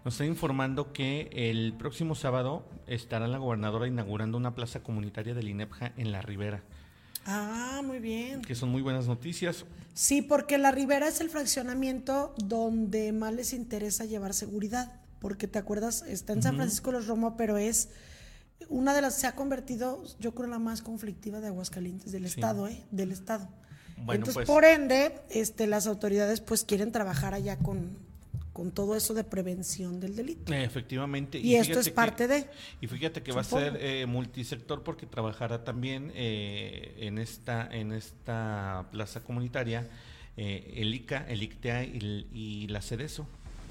nos está informando que el próximo sábado estará la gobernadora inaugurando una plaza comunitaria del INEPJA en La Ribera, Ah, muy bien. que son muy buenas noticias. Sí, porque la Ribera es el fraccionamiento donde más les interesa llevar seguridad. Porque te acuerdas, está en San. Francisco de los Romo, pero es una de las, se ha convertido, yo creo, la más conflictiva de Aguascalientes, del Sí. Estado, ¿eh? Del Estado. Bueno, Entonces, pues- por ende, este, las autoridades pues quieren trabajar allá con, con todo eso de prevención del delito. Efectivamente. Y esto es que- parte de, Y fíjate que va a ser eh, multisector porque trabajará también eh, en esta en esta plaza comunitaria eh, el ICA, el ICTEA y, el- y la CEDESO.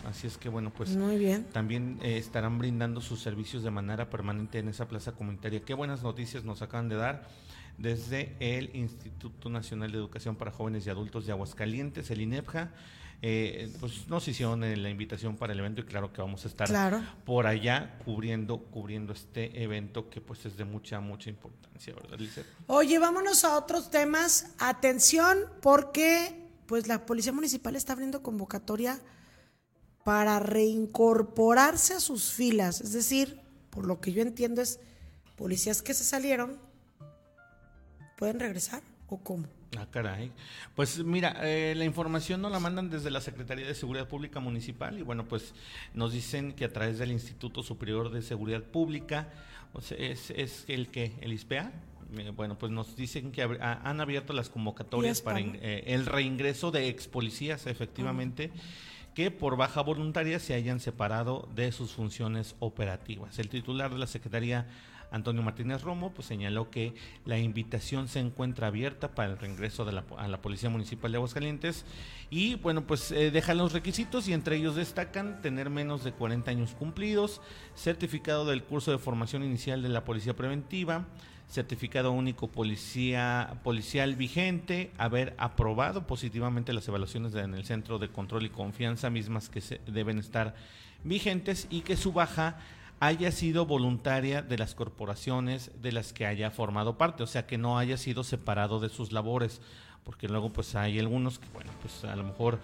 Así es que bueno, pues Muy bien. también eh, estarán brindando sus servicios de manera permanente en esa plaza comunitaria. Qué buenas noticias nos acaban de dar desde el Instituto Nacional de Educación para Jóvenes y Adultos de Aguascalientes, el INEPJA. Eh, pues nos hicieron eh, la invitación para el evento y claro que vamos a estar Claro. por allá cubriendo cubriendo este evento que pues es de mucha mucha importancia, ¿verdad, Lizeth? Oye, vámonos a otros temas. Atención, porque pues la Policía Municipal está abriendo convocatoria para reincorporarse a sus filas. Es decir, por lo que yo entiendo es, policías que se salieron, ¿pueden regresar o cómo? Ah, caray. Pues mira, eh, la información nos la mandan desde la Secretaría de Seguridad Pública Municipal y bueno, pues nos dicen que a través del Instituto Superior de Seguridad Pública, o sea, es, es el que, el ISPEA, eh, bueno, pues nos dicen que ha- han abierto las convocatorias para eh, el reingreso de ex policías, efectivamente. que por baja voluntaria se hayan separado de sus funciones operativas. El titular de la Secretaría Antonio Martínez Romo pues señaló que la invitación se encuentra abierta para el reingreso de la, a la Policía Municipal de Aguascalientes. Y bueno pues eh, los requisitos y entre ellos destacan tener menos de 40 años cumplidos, certificado del curso de formación inicial de la Policía Preventiva, certificado único policía policial vigente, haber aprobado positivamente las evaluaciones en el Centro de Control y Confianza mismas que se deben estar vigentes y que su baja haya sido voluntaria de las corporaciones de las que haya formado parte, o sea, que no haya sido separado de sus labores, porque luego pues hay algunos que, bueno, pues a lo mejor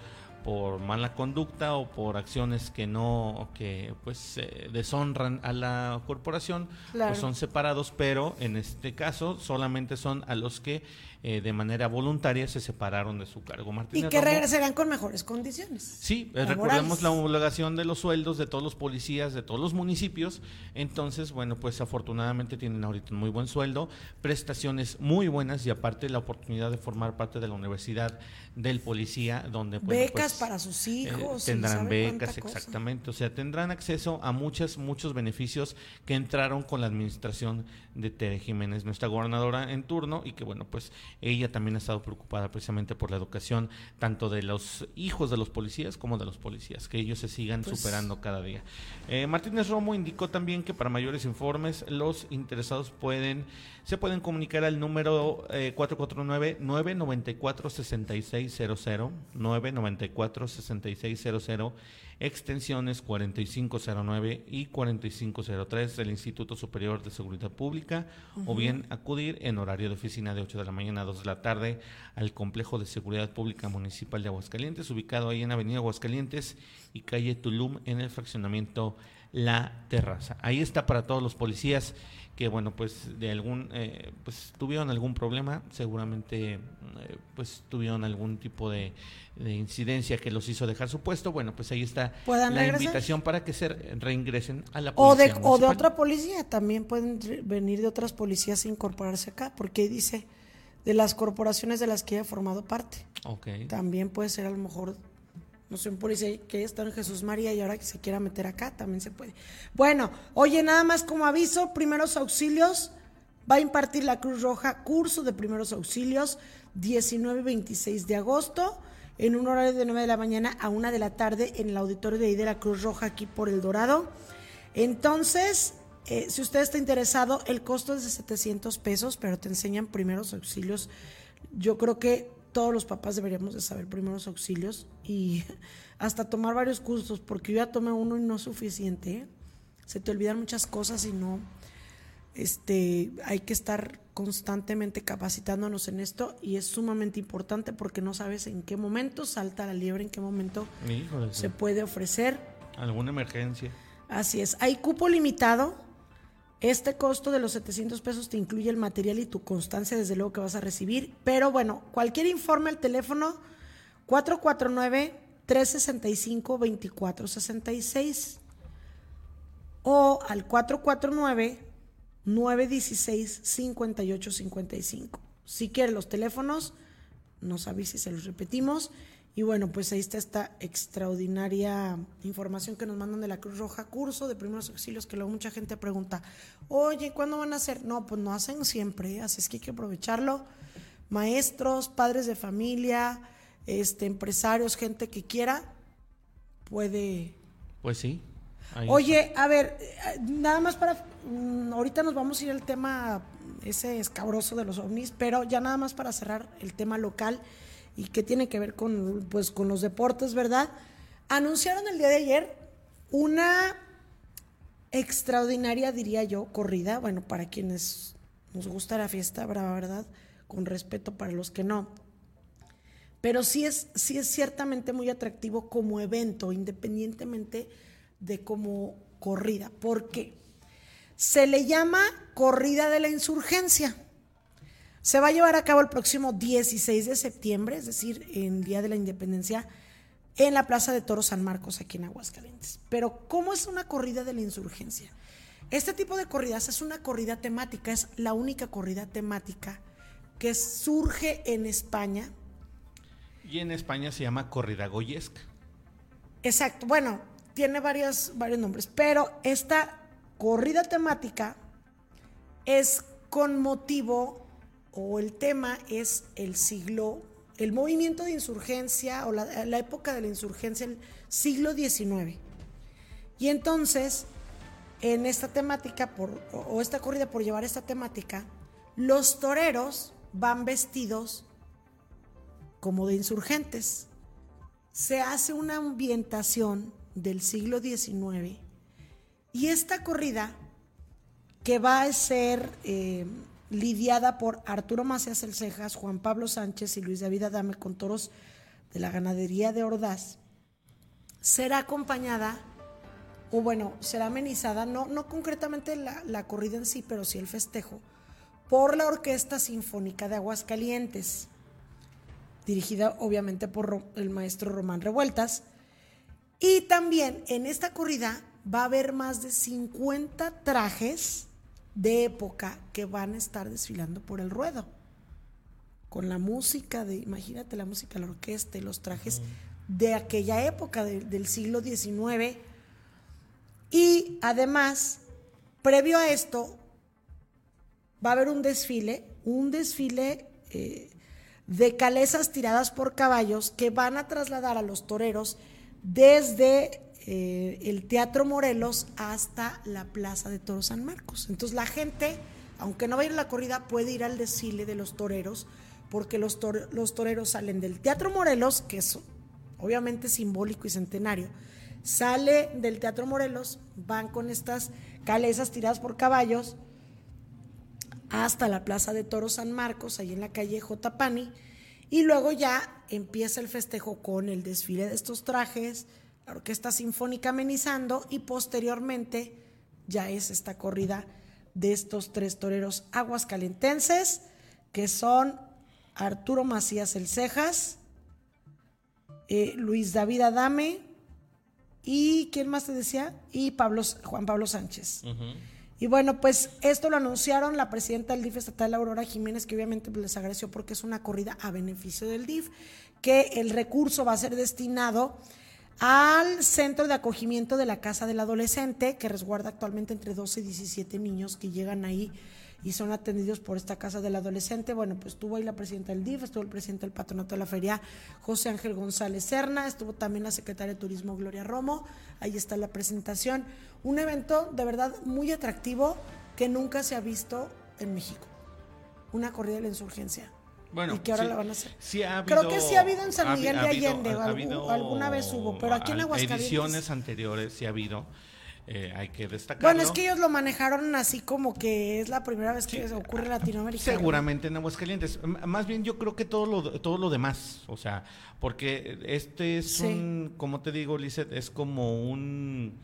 por mala conducta o por acciones que no, que pues eh, deshonran a la corporación, Claro. pues son separados, pero en este caso solamente son a los que eh, de manera voluntaria se separaron de su cargo. Y Martínez que Romo- regresarán con mejores condiciones. Sí, eh, recordemos la homologación de los sueldos de todos los policías de todos los municipios. Entonces, bueno, pues afortunadamente tienen ahorita un muy buen sueldo, prestaciones muy buenas y aparte la oportunidad de formar parte de la Universidad del Policía, donde bueno, Becas pues, para sus eh, hijos. y tendrán becas, exactamente. O sea, tendrán acceso a muchos, muchos beneficios que entraron con la administración de Tere Jiménez, nuestra gobernadora en turno, y que bueno, pues ella también ha estado preocupada precisamente por la educación tanto de los hijos de los policías como de los policías, que ellos se sigan Pues- superando cada día. Eh, Martínez Romo indicó también que para mayores informes los interesados pueden se pueden comunicar al número eh, 449 994 6600 994 6600 extensiones 4509 y 4503 del Instituto Superior de Seguridad Pública o bien acudir en horario de oficina de 8 de la mañana a 2 de la tarde al Complejo de Seguridad Pública Municipal de Aguascalientes, ubicado ahí en Avenida Aguascalientes y calle Tulum en el fraccionamiento La Terraza. Ahí está para todos los policías que bueno pues de algún eh, pues tuvieron algún problema seguramente eh, pues tuvieron algún tipo de, de incidencia que los hizo dejar su puesto bueno pues ahí está la regresar. invitación para que se regresen a la O de, policía o de otra policía, también pueden venir de otras policías e incorporarse acá, porque dice de las corporaciones de las que haya formado parte. También puede ser a lo mejor, no sé, un policía que está en Jesús María y ahora que se quiera meter acá, también se puede. Bueno, oye, nada más como aviso, primeros auxilios, va a impartir la Cruz Roja curso de primeros auxilios 19 y 26 de agosto en un horario de 9 de la mañana a 1 de la tarde en el auditorio de ahí de la Cruz Roja aquí por El Dorado. Entonces, Eh, si usted está interesado, el costo es de 700 pesos, pero te enseñan primeros auxilios. Yo creo que todos los papás deberíamos de saber primeros auxilios y hasta tomar varios cursos, porque yo ya tomé uno y no es suficiente. ¿eh? Se te olvidan muchas cosas y no, este, hay que estar constantemente capacitándonos en esto y es sumamente importante porque no sabes en qué momento salta la liebre, en qué momento Híjole, se puede ofrecer. Alguna emergencia. Así es, hay cupo limitado. Este costo de los 700 pesos te incluye el material y tu constancia, desde luego que vas a recibir. Pero bueno, cualquier informe al teléfono 449-365-2466 o al 449-916-5855. Si quiere los teléfonos, nos avise se los repetimos. Y bueno, pues ahí está esta extraordinaria información que nos mandan de la Cruz Roja, curso de primeros auxilios, que luego mucha gente pregunta, oye, ¿cuándo van a hacer? No, pues no hacen siempre, así es que hay que aprovecharlo. Maestros, padres de familia, este, empresarios, gente que quiera, puede Pues sí. Oye, a ver, nada más para. mm, ahorita nos vamos a ir al tema ese escabroso de los ovnis, pero ya nada más para cerrar el tema local y que tiene que ver con, pues, con los deportes, ¿verdad? Anunciaron el día de ayer una extraordinaria, diría yo, corrida. Bueno, para quienes nos gusta la fiesta brava, ¿verdad? Con respeto para los que no pero sí es, sí es ciertamente muy atractivo como evento, independientemente de como corrida. ¿Por qué? Se le llama Corrida de la Insurgencia. Se va a llevar a cabo el próximo 16 de septiembre, es decir, en Día de la Independencia, en la Plaza de Toros San Marcos, aquí en Aguascalientes. Pero, ¿cómo es una corrida de la insurgencia? Este tipo de corridas es una corrida temática, es la única corrida temática que surge en España Y en España se llama corrida goyesca. Exacto, bueno, tiene varios nombres, pero esta corrida temática es con motivo o el tema es el siglo, el movimiento de insurgencia o la, la época de la insurgencia, el siglo XIX. Y entonces, en esta temática, por, o esta corrida por llevar esta temática, los toreros van vestidos como de insurgentes. Se hace una ambientación del siglo XIX y esta corrida que va a ser eh, lidiada por Arturo Macías El Cejas, Juan Pablo Sánchez y Luis David Adame con toros de la ganadería de Ordaz, será acompañada, o bueno, será amenizada, no, no concretamente la, la corrida en sí, pero sí el festejo, por la Orquesta Sinfónica de Aguascalientes dirigida obviamente por el maestro Román Revueltas. Y también en esta corrida va a haber más de 50 trajes de época que van a estar desfilando por el ruedo. Con la música de, imagínate la música, la orquesta y los trajes de aquella época de- del siglo XIX. Y además, previo a esto, va a haber un desfile, un desfile eh, de calesas tiradas por caballos que van a trasladar a los toreros desde eh, el Teatro Morelos hasta la Plaza de Toros San Marcos. Entonces la gente, aunque no va a la corrida, puede ir al desfile de los toreros, porque los, los toreros salen del Teatro Morelos, que es obviamente simbólico y centenario, sale del Teatro Morelos, van con estas calesas tiradas por caballos, hasta la Plaza de Toros San Marcos, ahí en la calle J. Pani, y luego ya empieza el festejo con el desfile de estos trajes, la orquesta sinfónica amenizando, y posteriormente ya es esta corrida de estos tres toreros aguascalentenses, que son Arturo Macías El Cejas, eh, Luis David Adame, y ¿quién más te decía? Y Pablo, Juan Pablo Sánchez. Y bueno, pues esto lo anunciaron la presidenta del DIF estatal, Aurora Jiménez, que obviamente pues, les agradeció porque es una corrida a beneficio del DIF, que el recurso va a ser destinado al centro de acogimiento de la Casa del Adolescente, que resguarda actualmente entre 12 y 17 niños que llegan ahí y son atendidos por esta casa del adolescente. Bueno, pues estuvo ahí la presidenta del DIF, estuvo el presidente del patronato de la feria, José Ángel González Serna, estuvo también la secretaria de Turismo, Gloria Romo, ahí está la presentación. Un evento de verdad muy atractivo que nunca se ha visto en México. Una corrida de la insurgencia. Bueno, y que ahora sí, la van a hacer. sí ha Creo habido- que sí ha habido en San Miguel de ha Allende, alguna vez hubo, pero aquí en al- Aguascalientes. Ediciones anteriores sí ha habido, eh, hay que destacarlo. Bueno, es que ellos lo manejaron así como que es la primera vez que ocurre en Latinoamérica. Seguramente en Aguascalientes. M- Más bien yo creo que todo lo, todo lo demás, o sea, porque este es Sí. un, como te digo, Lizeth, es como un,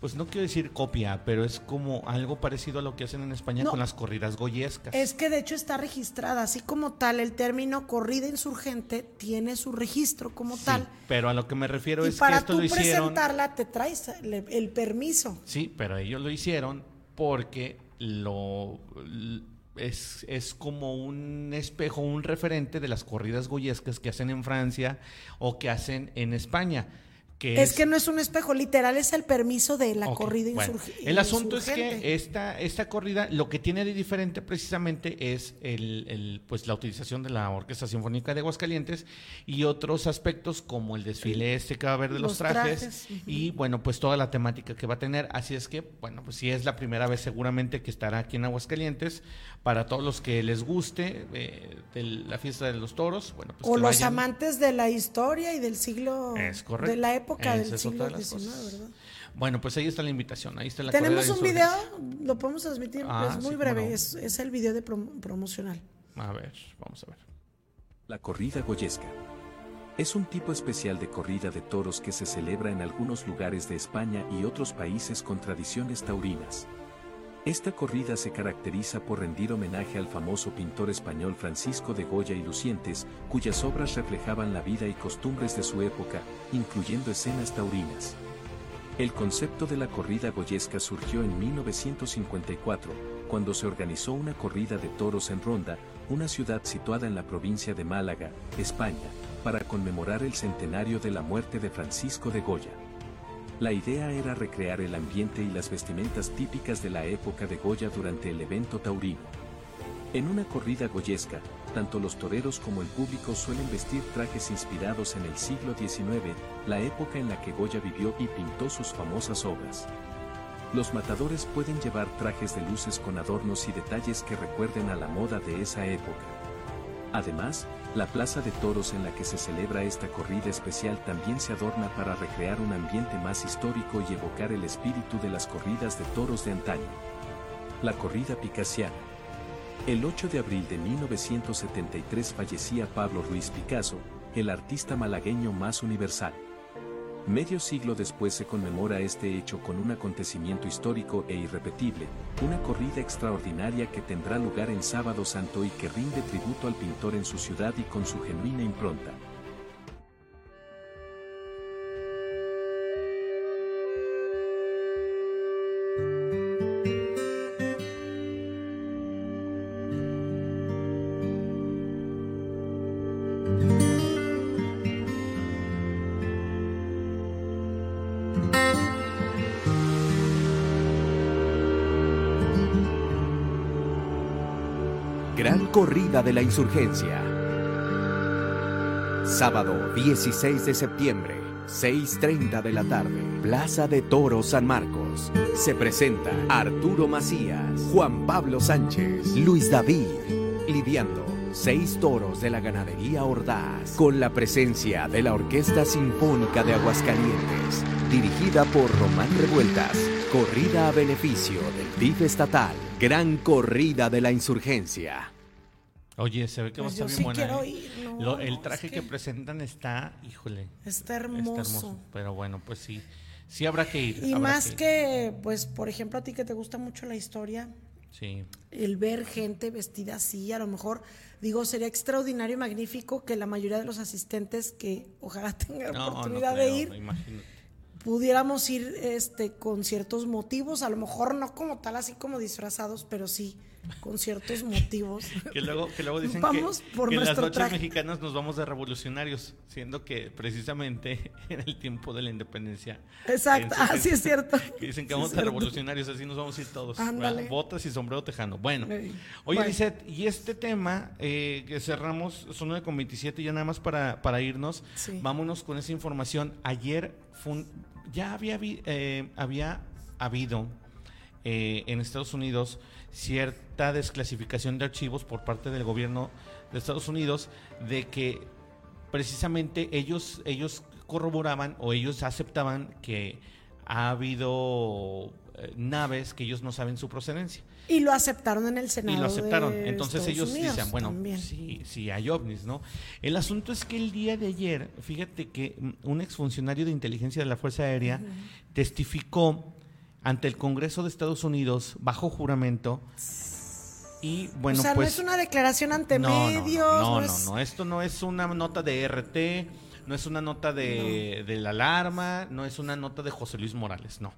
pues no quiero decir copia, pero es como algo parecido a lo que hacen en España No. con las corridas goyescas. Es que de hecho está registrada, así como tal, el término corrida insurgente tiene su registro como Sí, tal. pero a lo que me refiero Y es que para esto tú lo hicieron. presentarla te traes el, permiso. Sí, pero ellos lo hicieron porque lo es, es como un espejo, un referente de las corridas goyescas que hacen en Francia o que hacen en España. Que Es, que no es un espejo, literal es el permiso de la corrida bueno, insurgente. El asunto es que esta, esta corrida lo que tiene de diferente precisamente es el, el, pues la utilización de la Orquesta Sinfónica de Aguascalientes y otros aspectos como el desfile este que va a haber de los, Los trajes, y bueno pues toda la temática que va a tener. Así es que bueno pues si es la primera vez seguramente que estará aquí en Aguascalientes para todos los que les guste eh, de la fiesta de los toros. Bueno pues o que los vayan. amantes de la historia y del siglo. Es correcto. De la época Esa del es siglo XIX. ¿verdad? Bueno pues ahí está la invitación, ahí está la Tenemos corrida un de video, lo podemos transmitir, Ah, es muy sí, breve, no. es, es el video de prom- promocional. A ver, vamos a ver. La corrida goyesca. Es un tipo especial de corrida de toros que se celebra en algunos lugares de España y otros países con tradiciones taurinas. Esta corrida se caracteriza por rendir homenaje al famoso pintor español Francisco de Goya y Lucientes, cuyas obras reflejaban la vida y costumbres de su época, incluyendo escenas taurinas. El concepto de la corrida goyesca surgió en 1954, cuando se organizó una corrida de toros en Ronda, una ciudad situada en la provincia de Málaga, España, para conmemorar el centenario de la muerte de Francisco de Goya. La idea era recrear el ambiente y las vestimentas típicas de la época de Goya durante el evento taurino. En una corrida goyesca, tanto los toreros como el público suelen vestir trajes inspirados en el siglo XIX, la época en la que Goya vivió y pintó sus famosas obras. Los matadores pueden llevar trajes de luces con adornos y detalles que recuerden a la moda de esa época. Además, la plaza de toros en la que se celebra esta corrida especial también se adorna para recrear un ambiente más histórico y evocar el espíritu de las corridas de toros de antaño. La corrida picasiana. El 8 de abril de 1973 fallecía Pablo Ruiz Picasso, el artista malagueño más universal. Medio siglo después se conmemora este hecho con un acontecimiento histórico e irrepetible, una corrida extraordinaria que tendrá lugar en Sábado Santo y que rinde tributo al pintor en su ciudad y con su genuina impronta. Corrida de la Insurgencia. Sábado 16 de septiembre, 6.30 de la tarde, Plaza de Toros San Marcos. Se presenta Arturo Macías, Juan Pablo Sánchez, Luis David, lidiando seis toros de la ganadería Ordaz, con la presencia de la Orquesta Sinfónica de Aguascalientes, dirigida por Román Revueltas. Corrida a beneficio del DIF estatal. Gran Corrida de la Insurgencia. Oye, se ve que Pues va a yo estar sí bien buena. quiero ¿eh? ir, no, Lo- el traje es que... que- presentan está, híjole. Está hermoso. Pero bueno, pues sí. Sí habrá que ir. Y más que, pues, por ejemplo, a ti que te gusta mucho la historia, Sí. el ver gente vestida así, a lo mejor, digo, sería extraordinario y magnífico que la mayoría de los asistentes que ojalá tengan No, no oportunidad creo, de ir, pudiéramos ir este con ciertos motivos, a lo mejor no como tal así como disfrazados, pero sí con ciertos motivos. Que luego, que luego dicen Vamos que, por que las noches traje. mexicanas nos vamos de revolucionarios, siendo que precisamente en el tiempo de la independencia. Exacto, entonces, ah, es cierto. Que dicen que vamos de revolucionarios, así nos vamos a ir todos. Ándale. Botas y sombrero tejano. Bueno, oye, Bueno. Lisette, y este tema eh, que cerramos, son 9 con 27, ya nada más para, para irnos, Sí. vámonos con esa información. Ayer fue un- ya había, eh, había habido eh, en Estados Unidos cierta desclasificación de archivos por parte del gobierno de Estados Unidos de que precisamente ellos, ellos corroboraban o ellos aceptaban que ha habido eh, naves que ellos no saben su procedencia. Y lo aceptaron en el Senado. Y lo aceptaron. de Entonces Estados ellos Unidos dicen, bueno, también. sí, sí hay ovnis, ¿no? El asunto es que el día de ayer, fíjate que un exfuncionario de inteligencia de la Fuerza Aérea testificó ante el Congreso de Estados Unidos bajo juramento y bueno, o sea, pues no es una declaración ante no, no, medios. No, no, es- no, esto no es una nota de RT, no es una nota de, de la alarma, no es una nota de José Luis Morales, no.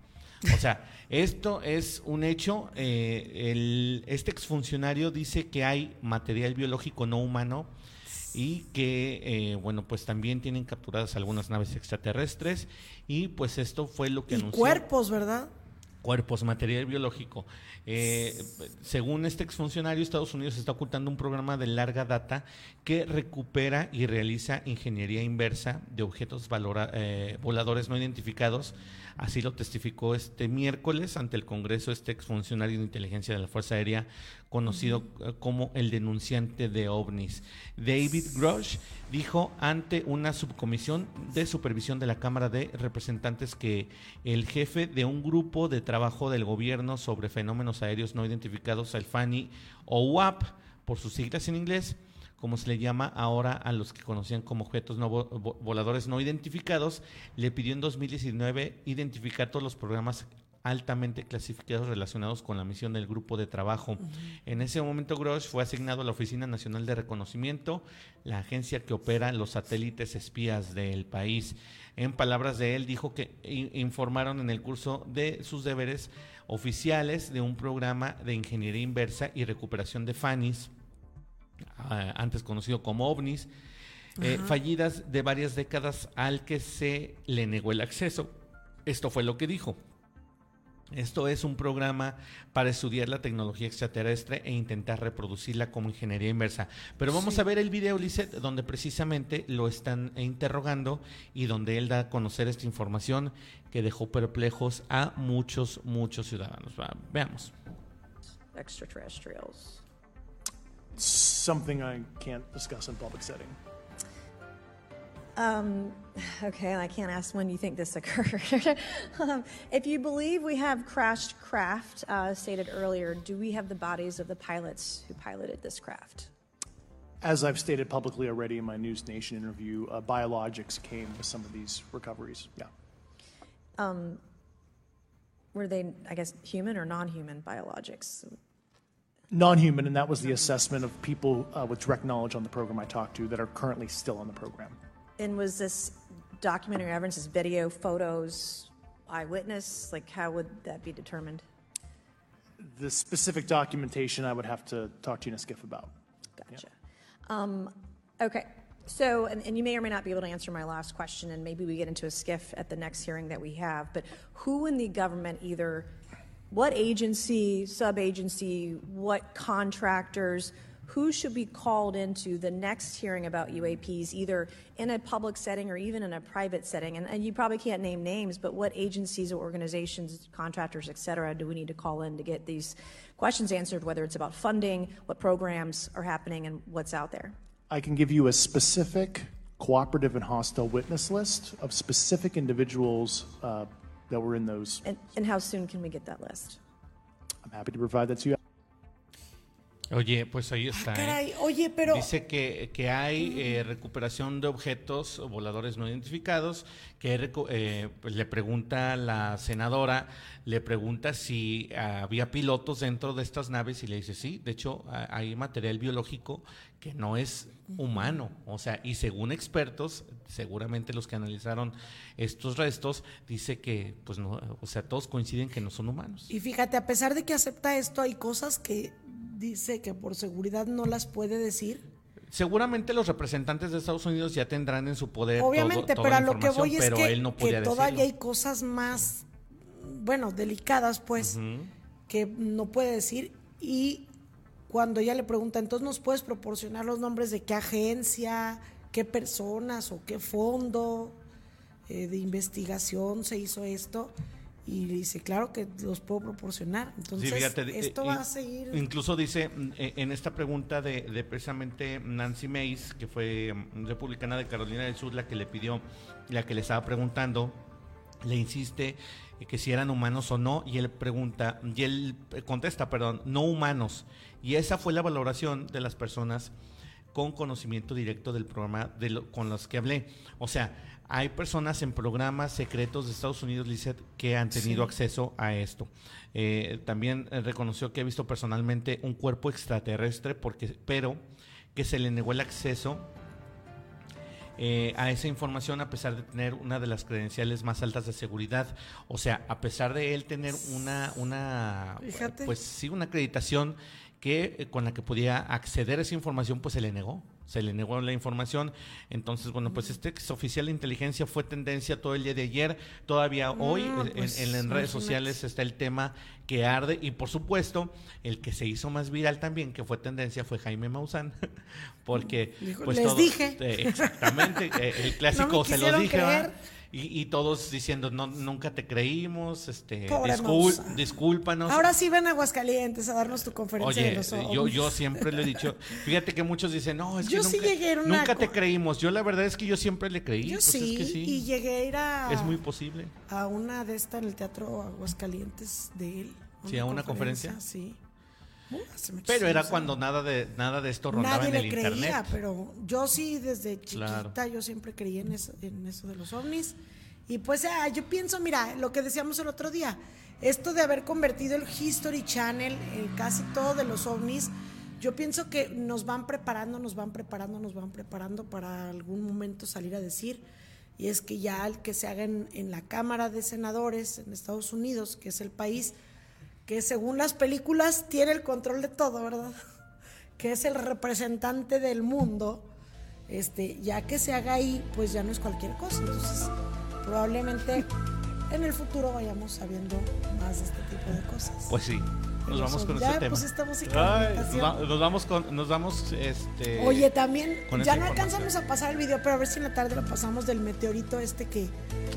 O sea, esto es un hecho. eh, el, este exfuncionario dice que hay material biológico no humano y que, eh, bueno, pues también tienen capturadas algunas naves extraterrestres y pues esto fue lo que Y anunció cuerpos, ¿verdad? Cuerpos, material biológico. Eh, según este exfuncionario, Estados Unidos está ocultando un programa de larga data que recupera y realiza ingeniería inversa de objetos valora- eh, voladores no identificados. Así lo testificó este miércoles ante el Congreso este exfuncionario de inteligencia de la Fuerza Aérea, conocido eh, como el denunciante de ovnis. David Grosh dijo ante una subcomisión de supervisión de la Cámara de Representantes que el jefe de un grupo de trabajo del gobierno sobre fenómenos aéreos no identificados, el FANI o UAP, por sus siglas en inglés, como se le llama ahora a los que conocían como objetos no vo- vo- voladores no identificados, le pidió en 2019 identificar todos los programas altamente clasificados relacionados con la misión del grupo de trabajo. En ese momento Grosh fue asignado a la Oficina Nacional de Reconocimiento, la agencia que opera los satélites espías del país. En palabras de él, dijo que informaron en el curso de sus deberes oficiales de un programa de ingeniería inversa y recuperación de FANIS, antes conocido como OVNIs, eh, fallidas de varias décadas al que se le negó el acceso. Esto fue lo que dijo. Esto es un programa para estudiar la tecnología extraterrestre e intentar reproducirla como ingeniería inversa. Pero vamos Sí. a ver el video, Lisette, donde precisamente lo están interrogando y donde él da a conocer esta información que dejó perplejos a muchos, muchos ciudadanos. Veamos. extraterrestrials. Something I can't discuss in public setting. Um, okay, I can't ask when you think this occurred. um, if you believe we have crashed craft, uh, stated earlier, do we have the bodies of the pilots who piloted this craft? As I've stated publicly already in my News Nation interview, uh, biologics came with some of these recoveries. Yeah. Um, were they, I guess, human or non human biologics? Non human, and that was the assessment of people uh, with direct knowledge on the program I talked to that are currently still on the program. And was this documentary evidence, this video, photos, eyewitness? Like, how would that be determined? The specific documentation I would have to talk to you in a skiff about. Gotcha. Um, okay. So, and, and you may or may not be able to answer my last question, and maybe we get into a skiff at the next hearing that we have. But who in the government, either what agency, sub agency, what contractors, who should be called into the next hearing about UAPs, either in a public setting or even in a private setting? And, and you probably can't name names, but what agencies or organizations, contractors, et cetera, do we need to call in to get these questions answered, whether it's about funding, what programs are happening, and what's out there? I can give you a specific cooperative and hostile witness list of specific individuals uh, that were in those. And, and how soon can we get that list? I'm happy to provide that to you. Oye, pues ahí está. ¿eh? Caray, oye, pero Dice que, que hay eh, recuperación de objetos voladores no identificados, que eh, pues le pregunta la senadora, le pregunta si había pilotos dentro de estas naves y le dice sí, de hecho hay material biológico que no es humano, o sea, y según expertos, seguramente los que analizaron estos restos, dice que pues no, o sea, todos coinciden que no son humanos. Y fíjate, a pesar de que acepta esto, hay cosas que dice que por seguridad no las puede decir. Seguramente los representantes de Estados Unidos ya tendrán en su poder todo- Obviamente, toda pero la a lo que información, voy es pero que, él no que todavía hay cosas más, bueno, delicadas, pues, que no puede decir. Y cuando ella le pregunta, entonces nos puedes proporcionar los nombres de qué agencia, qué personas o qué fondo eh, de investigación se hizo esto. Y dice, claro que los puedo proporcionar. Entonces, Sí, fíjate, esto eh, va a seguir. Incluso dice mm, eh, en esta pregunta de, de precisamente Nancy Mace, que fue mm, republicana de Carolina del Sur, la que le pidió, la que le estaba preguntando, le insiste eh, que si eran humanos o no, y él pregunta, y él contesta, perdón, no humanos. Y esa fue la valoración de las personas con conocimiento directo del programa de lo- con los que hablé. O sea, hay personas en programas secretos de Estados Unidos, Lizeth, que han tenido Sí. acceso a esto. Eh, también eh, reconoció que ha visto personalmente un cuerpo extraterrestre, porque, pero que se le negó el acceso eh, a esa información a pesar de tener una de las credenciales más altas de seguridad. O sea, a pesar de él tener una, una Fíjate. pues sí, una acreditación que eh, con la que podía acceder a esa información, pues se le negó. Se le negó la información. Entonces, bueno, pues este ex oficial de inteligencia fue tendencia todo el día de ayer. Todavía hoy No, eh, en- pues, en, en redes sociales está el tema que arde. Y por supuesto, el que se hizo más viral también, que fue tendencia, fue Jaime Maussan. Porque Dijo, pues "Les dije". eh, exactamente. el clásico No se los quisieron dije. Y, y todos diciendo, no, nunca te creímos, este, discul- discúlpanos. Ahora sí ven a Aguascalientes a darnos tu conferencia Oye, de los yo, yo siempre le he dicho, fíjate que muchos dicen, no, es que Yo sí nunca, llegué a una nunca te creímos. Yo la verdad es que yo siempre le creí. Yo pues sí, es que sí. y llegué a ir a, Es muy posible. a una de estas en el Teatro Aguascalientes de él. Sí, a una conferencia. Sí. Muchos Pero era cuando nada de nada de esto rondaba Nadie en el le creía, internet. pero yo sí desde chiquita Claro. yo siempre creí en eso, en eso de los ovnis. Y pues ah, yo pienso, mira, lo que decíamos el otro día, esto de haber convertido el History Channel en casi todo de los ovnis, yo pienso que nos van preparando, nos van preparando, nos van preparando para algún momento salir a decir. Y es que ya el que se haga en, en la Cámara de Senadores en Estados Unidos, que es el país que según las películas tiene el control de todo, ¿verdad? Que es el representante del mundo, este, ya que se haga ahí, pues ya no es cualquier cosa. Entonces, probablemente en el futuro vayamos sabiendo más de este tipo de cosas. Pues sí. Nos vamos con ya este me tema. música Ay, nos, vamos con, nos vamos, este. Oye, también, ya no alcanzamos a pasar el video, pero a ver si en la tarde lo pasamos del meteorito este que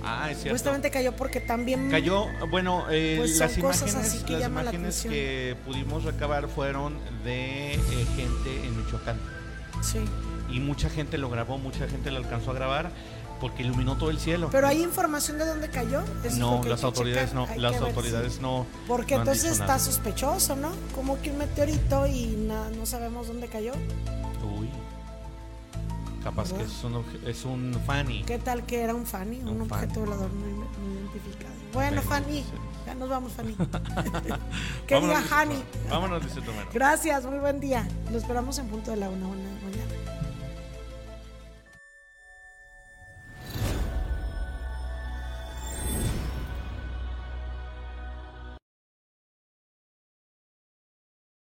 Ah, es cierto. supuestamente cayó porque también Cayó, bueno, eh, Pues las imágenes, así que las la imágenes que pudimos recabar fueron de eh, gente en Michoacán. Sí. Y mucha gente lo grabó, mucha gente lo alcanzó a grabar porque iluminó todo el cielo. Pero hay información de dónde cayó. Eso no, las autoridades checar. no, Hay las autoridades no. Porque no entonces está nada. sospechoso, ¿no? Como que un meteorito y na- no sabemos dónde cayó. Uy. Capaz que es un, es un Fanny. ¿Qué tal que era un Fanny? Un, Un objeto Fanny. volador no, no identificado. Bueno, Fanny, ya nos vamos, Fanny. que Vámonos, diga. Vámonos, Luisito Mero. Gracias, muy buen día. Lo esperamos en punto de la una, una.